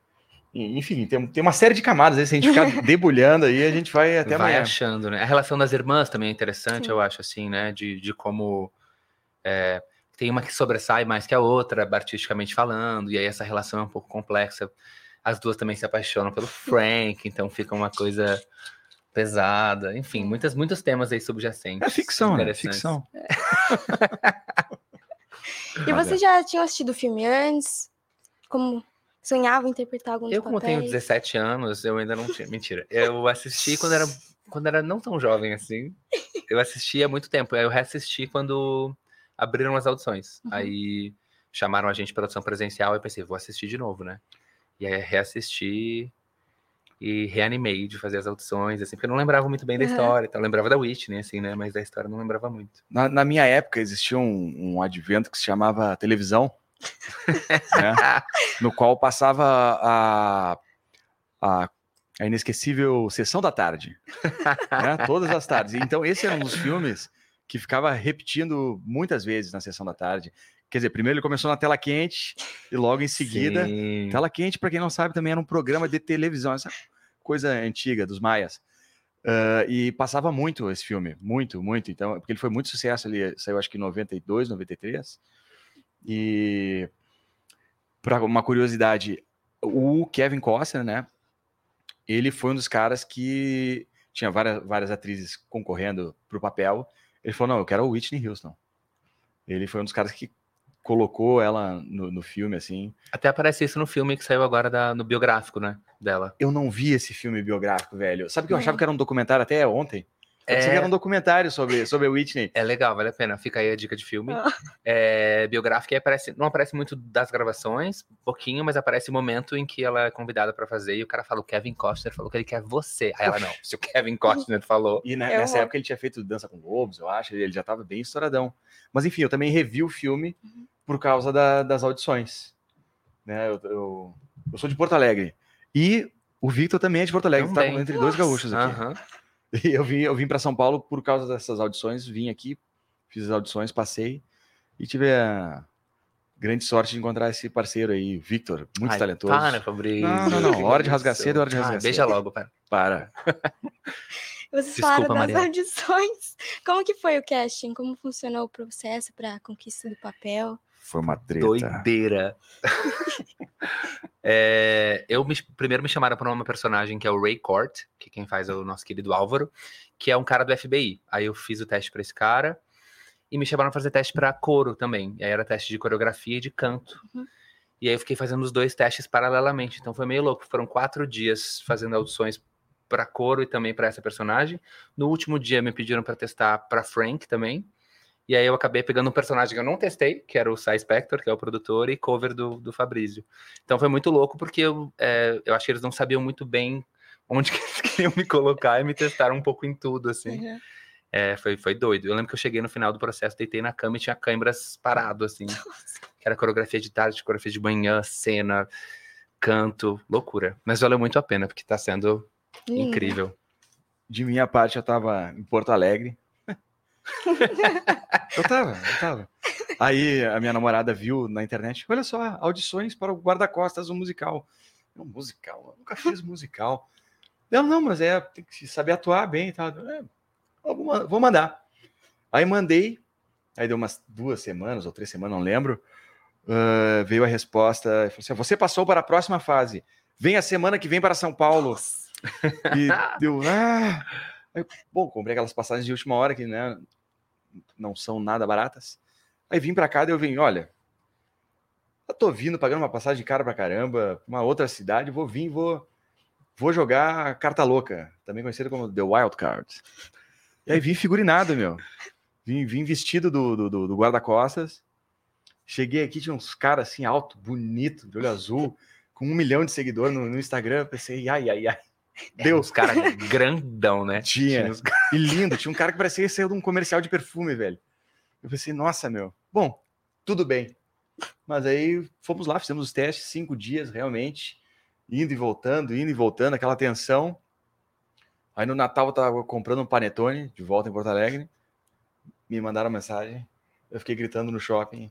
Enfim, tem, tem uma série de camadas aí, se a gente ficar debulhando aí, a gente vai até vai amanhã. achando, né? A relação das irmãs também é interessante, Sim. eu acho, assim, né? De, de como é, tem uma que sobressai mais que a outra, artisticamente falando, e aí essa relação é um pouco complexa. As duas também se apaixonam pelo Frank, então fica uma coisa pesada. Enfim, muitas, muitos temas aí subjacentes. É ficção, né? interessantes. Ficção. E você já tinha assistido o filme antes? Como sonhava interpretar algum Eu, como tenho papéis? 17 anos, eu ainda não tinha. Mentira. Eu assisti quando era, quando era não tão jovem assim. Eu assisti há muito tempo. Aí eu reassisti quando abriram as audições. Uhum. Aí chamaram a gente para audição presencial. Eu pensei, vou assistir de novo, né? E aí reassisti e reanimei de fazer as audições, assim, porque eu não lembrava muito bem da Uhum. história. Então, eu lembrava da Whitney, assim, né? Mas da história eu não lembrava muito. Na, na minha época existia um, um advento que se chamava televisão, né? no qual passava a, a, a inesquecível Sessão da Tarde, né? todas as tardes. Então esse era um dos filmes que ficava repetindo muitas vezes na Sessão da Tarde. Quer dizer, primeiro ele começou na tela quente e logo em seguida, Sim. tela quente, para quem não sabe, também era um programa de televisão, essa coisa antiga dos maias. Ah, e passava muito esse filme, muito, muito. Então, porque ele foi muito sucesso ali, saiu acho que em 92, 93. E para uma curiosidade, o Kevin Costner, né? Ele foi um dos caras que tinha várias, várias atrizes concorrendo pro papel. Ele falou: "Não, eu quero a Whitney Houston". Ele foi um dos caras que colocou ela no, no filme assim. Até aparece isso no filme que saiu agora da- no biográfico, né? Dela. Eu não vi esse filme biográfico, velho. Sabe que eu achava que era um documentário até ontem? Eu que É. era um documentário sobre, sobre a Whitney. É legal, vale a pena. Fica aí a dica de filme. Ah. É, biográfica e aparece, não aparece muito das gravações, pouquinho, mas aparece o momento em que ela é convidada pra fazer e o cara fala: o Kevin Costner falou que ele quer você. Aí ela, não, se o Kevin Costner falou. E né, nessa época ele tinha feito Dança com Lobos, eu acho, ele já estava bem estouradão. Mas enfim, eu também revi o filme por causa da- das audições. Né, eu, eu, eu sou de Porto Alegre. E o Victor também é de Porto Alegre, tá Também. entre dois gaúchos aqui. Aham. E eu vim, eu vim para São Paulo por causa dessas audições, vim aqui, fiz as audições, passei e tive a grande sorte de encontrar esse parceiro aí, Victor, muito Ai, talentoso. para, Fabrício. Não, não, não. Hora de rasgar cedo, hora de Ah, rasgar cedo. beija logo, para. Para. Vocês Desculpa, falaram das Mariana. audições. Como que foi o casting? Como funcionou o processo para a conquista do papel? Foi uma treta. Doideira. É, eu me- primeiro me chamaram para uma personagem que é o Ray Court, que quem faz é o nosso querido Álvaro, que é um cara do FBI. Aí eu fiz o teste para esse cara e me chamaram para fazer teste para coro também. E aí era teste de coreografia e de canto. E aí eu fiquei fazendo os dois testes paralelamente. Então foi meio louco. Foram quatro dias fazendo audições para coro e também para essa personagem. No último dia me pediram para testar para Frank também. E aí eu acabei pegando um personagem que eu não testei, que era o Sai Spector, que é o produtor, e cover do, do Fabrício. Então foi muito louco, porque eu, é, eu acho que eles não sabiam muito bem onde que eles queriam me colocar e me testaram um pouco em tudo, assim. Uhum. É, foi, foi doido. Eu lembro que eu cheguei no final do processo, deitei na cama e tinha câimbras parado, assim. Que era coreografia de tarde, coreografia de manhã, cena, canto, loucura. Mas valeu muito a pena, porque tá sendo Lindo. incrível. De minha parte, eu tava em Porto Alegre. eu tava, eu tava. Aí a minha namorada viu na internet, olha só, audições para o guarda-costas, um musical. Um musical, eu nunca fiz musical. Não, não, mas é, tem que saber atuar bem e tal. É, vou ma- vou mandar. Aí mandei, aí deu umas duas semanas ou três semanas, não lembro. ah, veio a resposta, assim, você passou para a próxima fase. Vem a semana que vem para São Paulo. E deu, ah. Aí, bom, comprei aquelas passagens de última hora que né, não são nada baratas. Aí vim para cá, daí eu vim, olha, eu tô vindo pagando uma passagem cara pra caramba, uma outra cidade, vou vir, vou vou jogar carta louca, também conhecida como The Wild Card. E aí vim figurinado, meu. Vim, vim vestido do, do, do- do guarda-costas. Cheguei aqui, tinha uns caras assim, alto, bonito, de olho azul, com um milhão de seguidores no, no Instagram. Pensei, ai, ai, ai. Deus, Os caras grandão, né? tinha. os- E lindo. Tinha um cara que parecia que saiu de um comercial de perfume, velho. Eu pensei, nossa, meu. Bom, tudo bem. Mas aí fomos lá, fizemos os testes, cinco dias realmente, indo e voltando, indo e voltando, aquela tensão. Aí no Natal eu tava comprando um panetone de volta em Porto Alegre. Me mandaram mensagem. Eu fiquei gritando no shopping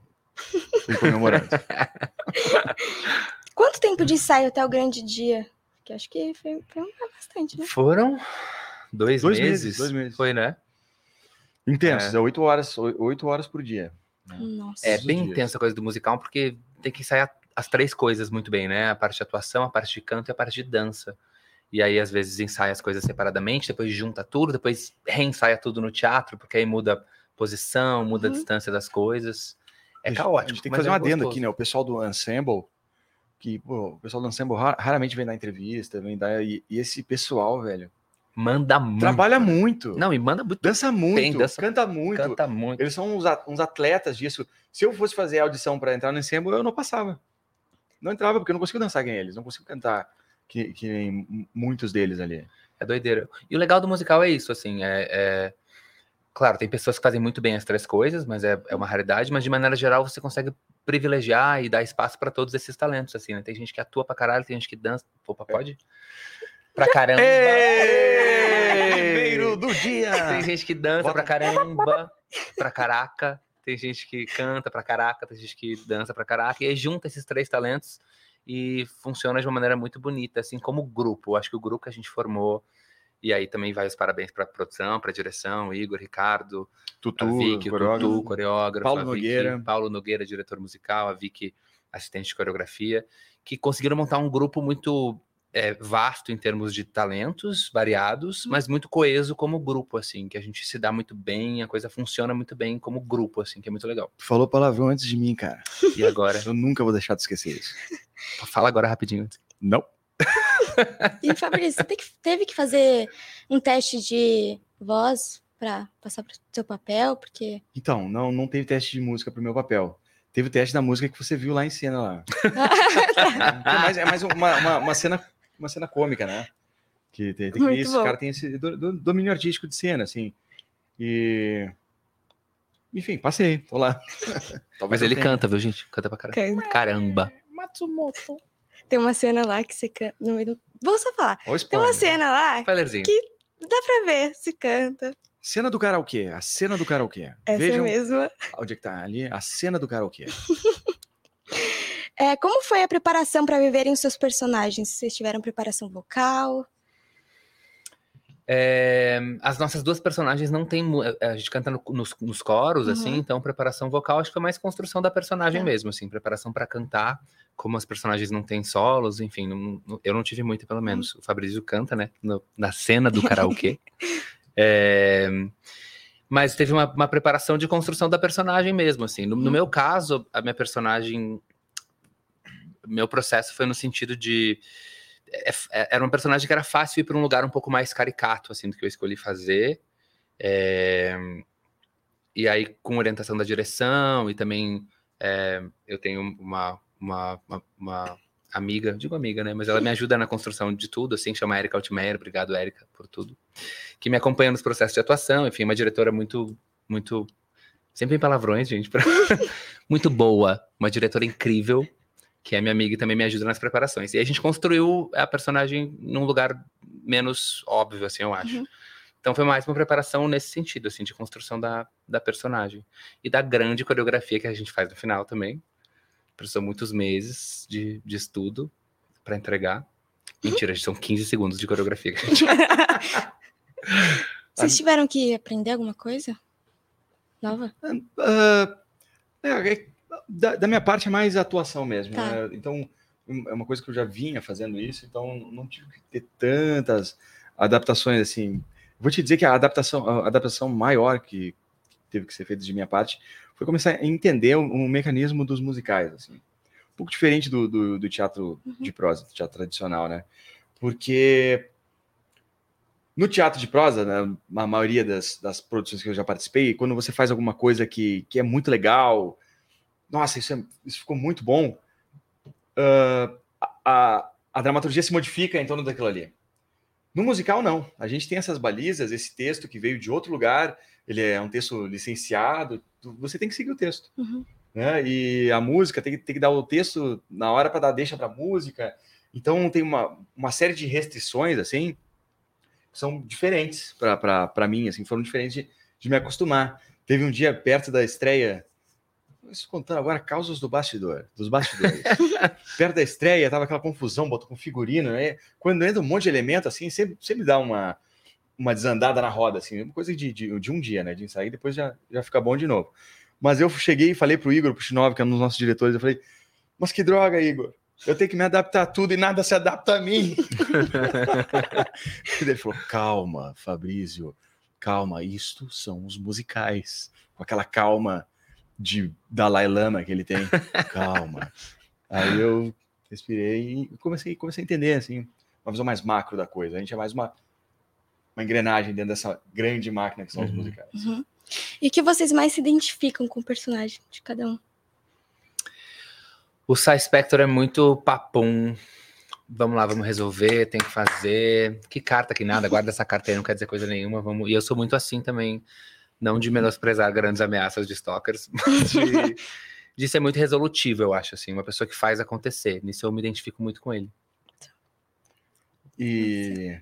e comemorando. Quanto tempo de ensaio até o grande dia? Que acho que foi, foi bastante, né? Foram dois, Dois meses. meses, dois meses. Foi, né? Intensos, É. é oito horas, oi- oito horas por dia. Nossa. É os bem intensa a coisa do musical, porque tem que ensaiar as três coisas muito bem, né? A parte de atuação, a parte de canto e a parte de dança. E aí, às vezes, ensaia as coisas separadamente, depois junta tudo, depois reensaia tudo no teatro, porque aí muda a posição, muda a Uhum. distância das coisas. É A caótico. A gente tem que fazer é um adendo gostoso. aqui, né? O pessoal do Ensemble, que pô, o pessoal do Ensemble ra- raramente vem dar entrevista, vem dar. E, e esse pessoal, velho, Manda muito. trabalha muito. Não, e manda muito. Dança muito, bem, dança- canta muito. Canta muito. Eles são uns, atletas disso. Se eu fosse fazer audição para entrar no Ensemble, eu não passava. Não entrava, porque eu não consigo dançar que nem eles, não consigo cantar que, que nem muitos deles ali. É doideira. E o legal do musical é isso, assim, é, é- Claro, tem pessoas que fazem muito bem as três coisas, mas é, é uma raridade, mas de maneira geral você consegue privilegiar e dar espaço para todos esses talentos, assim, né? Tem gente que atua pra caralho, tem gente que dança. Opa, pode? Pra caramba. Primeiro do dia! Tem gente que dança pra caramba, pra caraca. Tem gente que canta pra caraca, tem gente que dança pra caraca. E aí junta esses três talentos e funciona de uma maneira muito bonita, assim como grupo. Acho que o grupo que a gente formou. E aí também vai os parabéns pra produção, pra direção, Igor, Ricardo, Tutu, a Vicky, coreógrafo. Tutu, coreógrafo, Paulo a Vicky, Nogueira. Paulo Nogueira, diretor musical, a Vicky, assistente de coreografia, que conseguiram montar um grupo muito é, vasto em termos de talentos variados, mas muito coeso como grupo, assim, que a gente se dá muito bem, a coisa funciona muito bem como grupo, assim, que é muito legal. Tu falou palavrão antes de mim, cara. E agora? Eu nunca vou deixar de esquecer isso. Fala agora rapidinho. Não. E Fabrício, você tem que- teve que fazer um teste de voz pra passar pro seu papel, porque. Então, não, não teve teste de música pro meu papel. Teve o teste da música que você viu lá em cena lá. é mais, é mais uma, uma, uma cena, uma cena cômica, né? Que tem, tem que esse bom. cara tem esse do- do- domínio artístico de cena, assim. E. Enfim, passei, tô lá. Mas eu ele tenha. canta, viu, gente? Canta pra caramba. Canta. Caramba. Matsumoto. Tem uma cena lá que você canta. No meio do... Vou só falar. Tem uma cena lá Spoilerzinho. que dá pra ver se canta. Cena do karaokê, a cena do karaokê. Essa Vejam mesma. onde é que tá ali, a cena do karaokê. É, como foi a preparação pra viverem os seus personagens? Vocês tiveram preparação vocal? É, as nossas duas personagens não tem. é, A gente canta no- nos, nos coros, Uhum. assim, então preparação vocal acho que foi mais construção da personagem Tá. mesmo, assim, preparação pra cantar. Como as personagens não têm solos, enfim, não- eu não tive muito, pelo Uhum. menos. O Fabrício canta, né? no- na cena do karaokê. É, mas teve uma, uma preparação de construção da personagem mesmo, assim. No, no meu caso, a minha personagem. Meu processo foi no sentido de. É- é- Era uma personagem que era fácil ir para um lugar um pouco mais caricato, assim, do que eu escolhi fazer. É, e aí, com orientação da direção, e também é, eu tenho uma, uma, uma, uma amiga, digo amiga, né? Mas ela me ajuda na construção de tudo, assim, chama Erika Altmaier, obrigado, Erika, por tudo. Que me acompanha nos processos de atuação, enfim, uma diretora muito, muito. Sempre em palavrões, gente. pra- muito boa, uma diretora incrível, que é minha amiga e também me ajuda nas preparações. E a gente construiu a personagem num lugar menos óbvio, assim, eu acho. Uhum. Então foi mais uma preparação nesse sentido, assim, de construção da, da personagem. E da grande coreografia que a gente faz no final também. Precisou muitos meses de, de estudo para entregar. Mentira, são 15 segundos de coreografia que a gente Vocês tiveram que aprender alguma coisa? Nova? Ah, é, é, da, da minha parte é mais atuação mesmo. Tá. né? Então, é uma coisa que eu já vinha fazendo isso, então não tive que ter tantas adaptações assim. Vou te dizer que a adaptação, a adaptação maior que teve que ser feita de minha parte foi começar a entender o, o mecanismo dos musicais, assim. Um pouco diferente do, do, do teatro de prosa, do teatro tradicional, né? Porque no teatro de prosa, né, a maioria das, das produções que eu já participei, quando você faz alguma coisa que, que é muito legal, nossa, isso, é- isso ficou muito bom, ah, a, a dramaturgia se modifica em torno daquilo ali. No musical, não. A gente tem essas balizas, esse texto que veio de outro lugar, ele é um texto licenciado, você tem que seguir o texto. Né? E a música tem que, tem que dar o texto na hora para dar deixa para música. Então tem uma, uma série de restrições assim que são diferentes para mim, assim, foram diferentes de, de me acostumar. Teve um dia perto da estreia, isso contando agora causas do bastidor, dos bastidores. perto da estreia, tava aquela confusão, botou com figurino, né? Quando entra um monte de elemento assim, sempre, sempre dá uma uma desandada na roda, assim, uma coisa de, de, de um dia, né? De sair, depois já, já fica bom de novo. Mas eu cheguei e falei pro Igor, pro Chinov, que é um dos nossos diretores, eu falei, mas que droga, Igor. Eu tenho que me adaptar a tudo e nada se adapta a mim. E ele falou: calma, Fabrício, calma, isto são os musicais. Com aquela calma de Dalai Lama que ele tem. Calma. Aí eu respirei e comecei, comecei a entender, assim, uma visão mais macro da coisa. A gente é mais uma, uma engrenagem dentro dessa grande máquina que são os musicais. Uhum. E que vocês mais se identificam com o personagem de cada um? O Sai Spector é muito papum. Vamos lá, vamos resolver, tem que fazer. Que carta que nada, guarda essa carta aí, não quer dizer coisa nenhuma. Vamos... E eu sou muito assim também, não de menosprezar grandes ameaças de stalkers, mas de, de ser muito resolutivo, eu acho, assim, uma pessoa que faz acontecer. Nisso eu me identifico muito com ele. E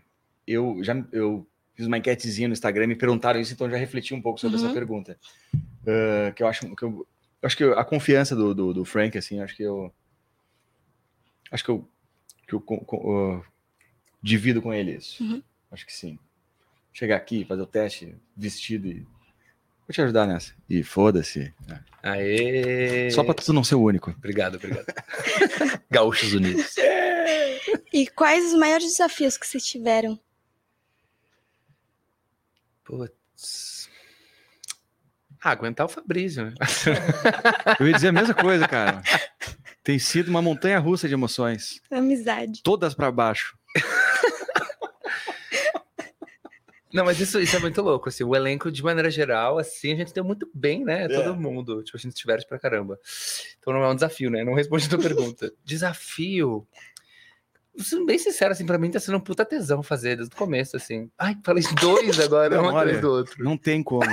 eu já eu fiz uma enquetezinha no Instagram, me perguntaram isso, então eu já refleti um pouco sobre Uhum. essa pergunta. Ah, que eu acho que eu, eu acho que a confiança do, do, do Frank, assim, acho que eu acho que eu, que eu co- ah, divido com ele isso. Uhum. Acho que sim. Chegar aqui, fazer o teste, vestido e vou te ajudar nessa. E foda-se. Aê! Só pra tu não ser o único. Obrigado, obrigado. Gaúchos Unidos. E quais os maiores desafios que vocês tiveram? Putz. Ah, aguentar o Fabrício, né? Eu ia dizer a mesma coisa, cara. Tem sido uma montanha russa de emoções. Amizade. Todas pra baixo. Não, mas isso, isso é muito louco, assim, o elenco, de maneira geral, assim, a gente deu muito bem, né? É. Todo mundo, tipo, a gente se diverte pra caramba. Então não é um desafio, né? Não responde a tua pergunta. Desafio... Sendo bem sincero, assim, pra mim tá sendo um puta tesão fazer desde o começo, assim. Ai, falei dois agora, Não, um atrás olha, do outro. Não tem como.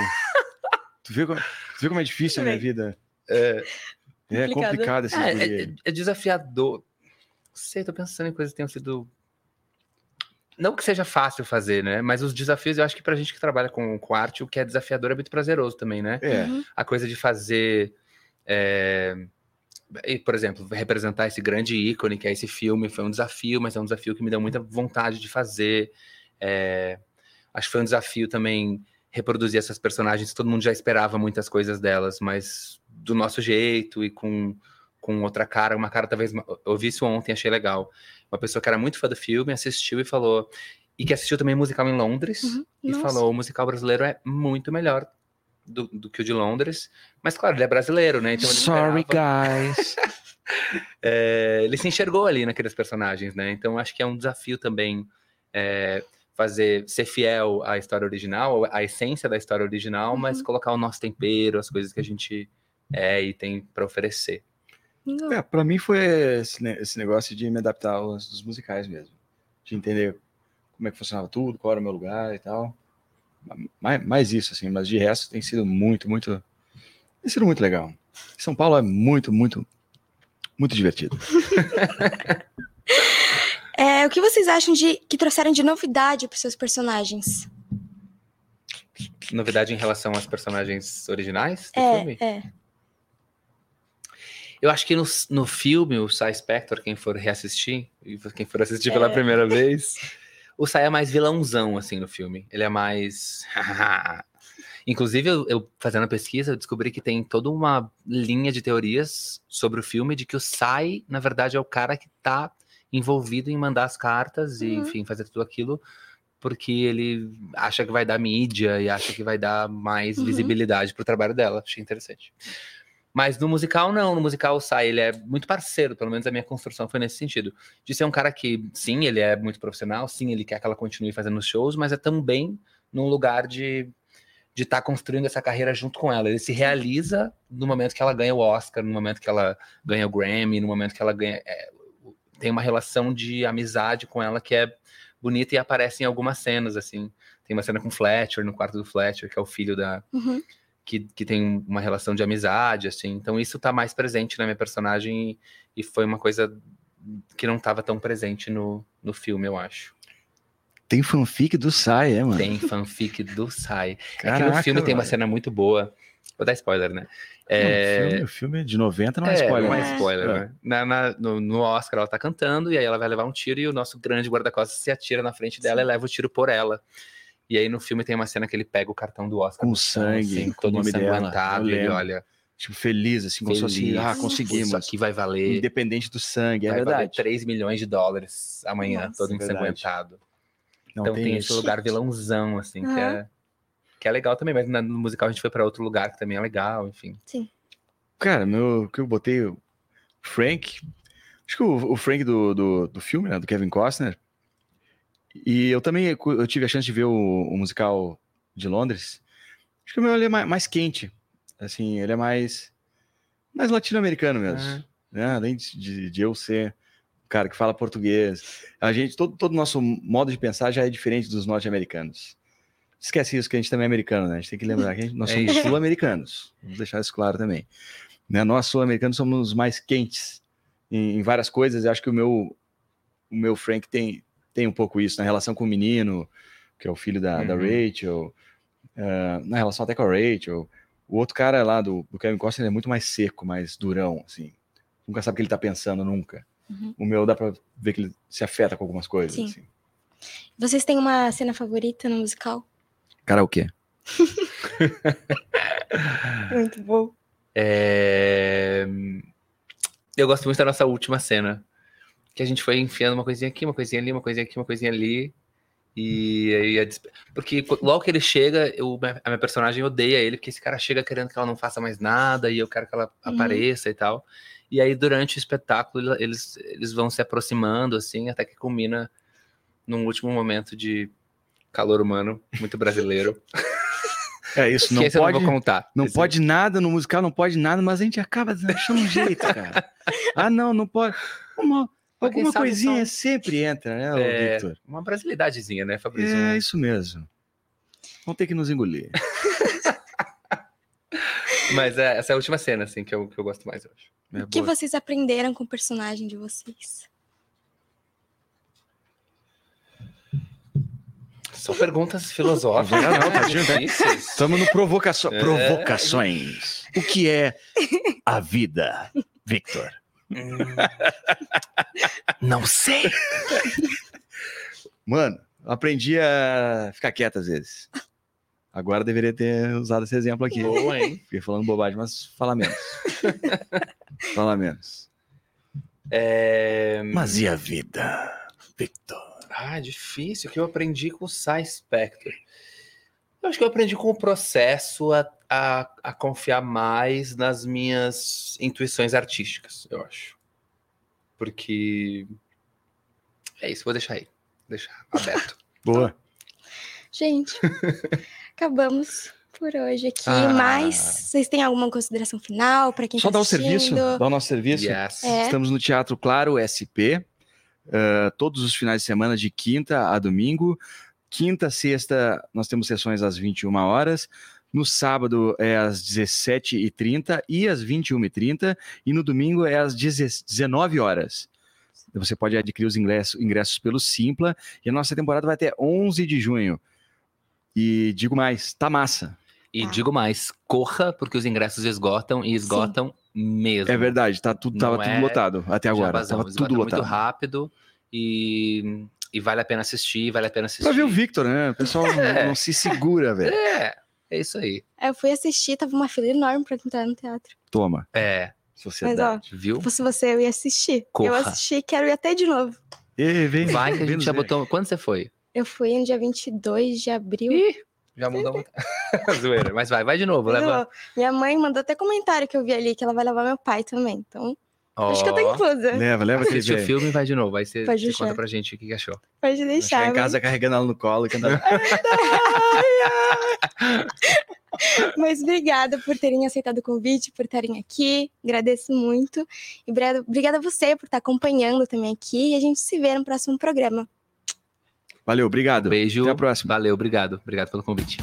tu, vê como, tu vê como é difícil a minha vida? É, É complicado esse É, guri é, aí. é desafiador. Não sei, tô pensando em coisas que tenham sido. Não que seja fácil fazer, né? Mas os desafios, eu acho que pra gente que trabalha com, com arte, o que é desafiador é muito prazeroso também, né? É. Uhum. A coisa de fazer. é, e, por exemplo, representar esse grande ícone que é esse filme foi um desafio, mas é um desafio que me deu muita vontade de fazer. É, acho que foi um desafio também reproduzir essas personagens. Todo mundo já esperava muitas coisas delas, mas do nosso jeito e com, com outra cara, uma cara talvez. Eu vi isso ontem, achei legal. Uma pessoa que era muito fã do filme assistiu e falou. E que assistiu também musical em Londres e Nossa. falou: o musical brasileiro é muito melhor do, do que o de Londres. Mas, claro, ele é brasileiro, né? Então Sorry, esperava- guys. é, ele se enxergou ali naqueles personagens, né? Então acho que é um desafio também é, fazer, ser fiel à história original, à essência da história original, mas colocar o nosso tempero, as coisas que a gente é e tem para oferecer. É, pra mim foi esse, esse negócio de me adaptar aos dos musicais mesmo. De entender como é que funcionava tudo, qual era o meu lugar e tal. Mais, mais isso, assim, mas de resto tem sido muito, muito. Tem sido muito legal. São Paulo é muito, muito, muito divertido. É, o que vocês acham de que trouxeram de novidade para seus personagens? Novidade em relação aos personagens originais do É, filme? é. Eu acho que no, no filme, o Sai Spector, quem for reassistir, e quem for assistir pela É. primeira vez, o Sai é mais vilãozão, assim, no filme. Ele é mais. Inclusive, eu, eu fazendo a pesquisa, eu descobri que tem toda uma linha de teorias sobre o filme de que o Sai, na verdade, é o cara que tá envolvido em mandar as cartas e, Uhum. enfim, fazer tudo aquilo porque ele acha que vai dar mídia e acha que vai dar mais Uhum. visibilidade pro trabalho dela. Achei interessante. Mas no musical, não. No musical, o Sai, ele é muito parceiro, pelo menos a minha construção foi nesse sentido. De ser um cara que, sim, ele é muito profissional, sim, ele quer que ela continue fazendo shows, mas é também num lugar de de estar construindo essa carreira junto com ela. Ele se realiza no momento que ela ganha o Oscar, no momento que ela ganha o Grammy, no momento que ela ganha. é, tem uma relação de amizade com ela que é bonita e aparece em algumas cenas, assim. Tem uma cena com Fletcher, no quarto do Fletcher, que é o filho da, Uhum. Que, que tem uma relação de amizade, assim. Então isso tá mais presente na minha personagem e, e foi uma coisa que não tava tão presente no, no filme, eu acho. Tem fanfic do Sai, é, mano? Tem fanfic do Sai. é que Caraca, no filme tem uma cena muito boa. Vou dar spoiler, né? É, o, filme, o filme de 90 não é, é, spoiler. não é né? spoiler, É. né? Na, na- no, no Oscar ela tá cantando e aí ela vai levar um tiro e o nosso grande guarda-costas se atira na frente dela e leva o tiro por ela. E aí no filme tem uma cena que ele pega o cartão do Oscar Com sangue, assim, todo ensanguentado, e ele olha. Tipo, feliz, assim, como se fosse, ah, conseguimos. Isso aqui vai valer. Independente do sangue, é vai valer verdade. 3 milhões de dólares amanhã, Nossa, todo é ensanguentado. Não, então tem tem, esse lugar vilãozão, assim, que, Aham. é, que é legal também. Mas no musical a gente foi pra outro lugar que também é legal, enfim. Sim. Cara, meu, o que eu botei, o Frank, acho que o, o Frank do, do, do filme, né, do Kevin Costner, e eu também eu tive a chance de ver o, o musical de Londres, acho que o meu ele é mais, mais quente, assim, ele é mais, mais latino-americano mesmo, Aham. né, além de, de, de eu ser um cara que fala português, a gente, todo todo o nosso modo de pensar já é diferente dos norte-americanos. Esquece isso, que a gente também é americano, né? A gente tem que lembrar que a gente- nós É somos isso. sul-americanos. Vamos deixar isso claro também. Né? Nós, sul-americanos, somos mais quentes em, em várias coisas. Eu acho que o meu, o meu Frank tem, tem um pouco isso na relação com o menino, que é o filho da, da Uhum. Rachel, ah, na relação até com a Rachel. O outro cara lá do, do Kevin Costner é muito mais seco, mais durão, assim. Nunca sabe o que ele tá pensando, nunca. Uhum. O meu dá pra ver que ele se afeta com algumas coisas, Sim. assim. Vocês têm uma cena favorita no musical? Karaokê. Muito bom. É, Eu gosto muito da nossa última cena. Que a gente foi enfiando uma coisinha aqui, uma coisinha ali, uma coisinha aqui, uma coisinha ali. E aí Porque logo que ele chega, eu- a minha personagem odeia ele, porque esse cara chega querendo que ela não faça mais nada, e eu quero que ela Uhum. apareça e tal. E aí, durante o espetáculo, eles, eles vão se aproximando, assim, até que culmina num último momento de calor humano, muito brasileiro. É isso, não esse eu não pode, vou contar. Não Esse- pode nada no musical, não pode nada, mas a gente acaba achando um jeito, cara. ah, não, não pode. Uma, Alguma sabe coisinha só- sempre entra, né, É, Victor? uma brasilidadezinha, né, Fabrício? É isso mesmo. Vão ter que nos engolir. Mas é, essa é a última cena, assim, que eu, que eu gosto mais, eu acho. É O que boa. vocês aprenderam com o personagem de vocês? São perguntas filosóficas. Não, não, né? difíceis. Estamos no provocação. É. provocações. O que é a vida, Victor? Não sei. Mano, aprendi a ficar quieto às vezes. Agora deveria ter usado esse exemplo aqui. Boa, hein? Fiquei falando bobagem, mas fala menos. fala menos. É... Mas e a vida, Victor? Ah, difícil. O que eu aprendi com o Sai Spector? Eu acho que eu aprendi com o processo a, a, a confiar mais nas minhas intuições artísticas, eu acho. Porque. É isso, vou deixar aí. Deixar aberto. Boa. Gente, acabamos por hoje aqui. Ah. Mas vocês têm alguma consideração final para quem Só tá dar o serviço, dar o nosso serviço. Yes. É. Estamos no Teatro Claro SP, eh, todos os finais de semana, de quinta a domingo. Quinta, sexta, nós temos sessões às 21 horas. No sábado é às 17h30 e às 21h30. E no domingo é às 10 19 horas. Você pode adquirir os ingressos, ingressos pelo Simpla. E a nossa temporada vai até 11 de junho. E digo mais, tá massa. E digo mais, corra, porque os ingressos esgotam e esgotam mesmo. É verdade, tá tudo, tava Não tudo é lotado até agora. jabazão, Tava tudo muito lotado. rápido e, e vale a pena assistir, vale a pena assistir. Pra ver o Victor, né? O pessoal não- É. não se segura, velho. É, é isso aí. Eu fui assistir, tava uma fila enorme pra entrar no teatro. Toma. É. Mas, ó, Viu? se fosse você, eu ia assistir. Eu Corra. assisti, quero ir até de novo. vem, Vai que a gente já botou. Quando você foi? Eu fui no dia 22 de abril. Já mudou muito. Zoeira, mas vai, vai de novo. Leva. Minha mãe mandou até comentário que eu vi ali, que ela vai levar meu pai também. Então, acho que eu tô Ó. inclusa. Leva, leva aquele Assiste o filme e vai de novo. Aí você, Pode você deixar. conta pra gente o que achou. Pode Chegar deixar. em casa carregando ela no colo e cantando. Mas obrigada por terem aceitado o convite, por estarem aqui. Agradeço muito. E obrigada, obrigada a você por estar acompanhando também aqui. E a gente se vê no próximo programa. Valeu, obrigado. Beijo. Até a próxima. Valeu, obrigado. Obrigado pelo convite.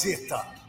Gazeta.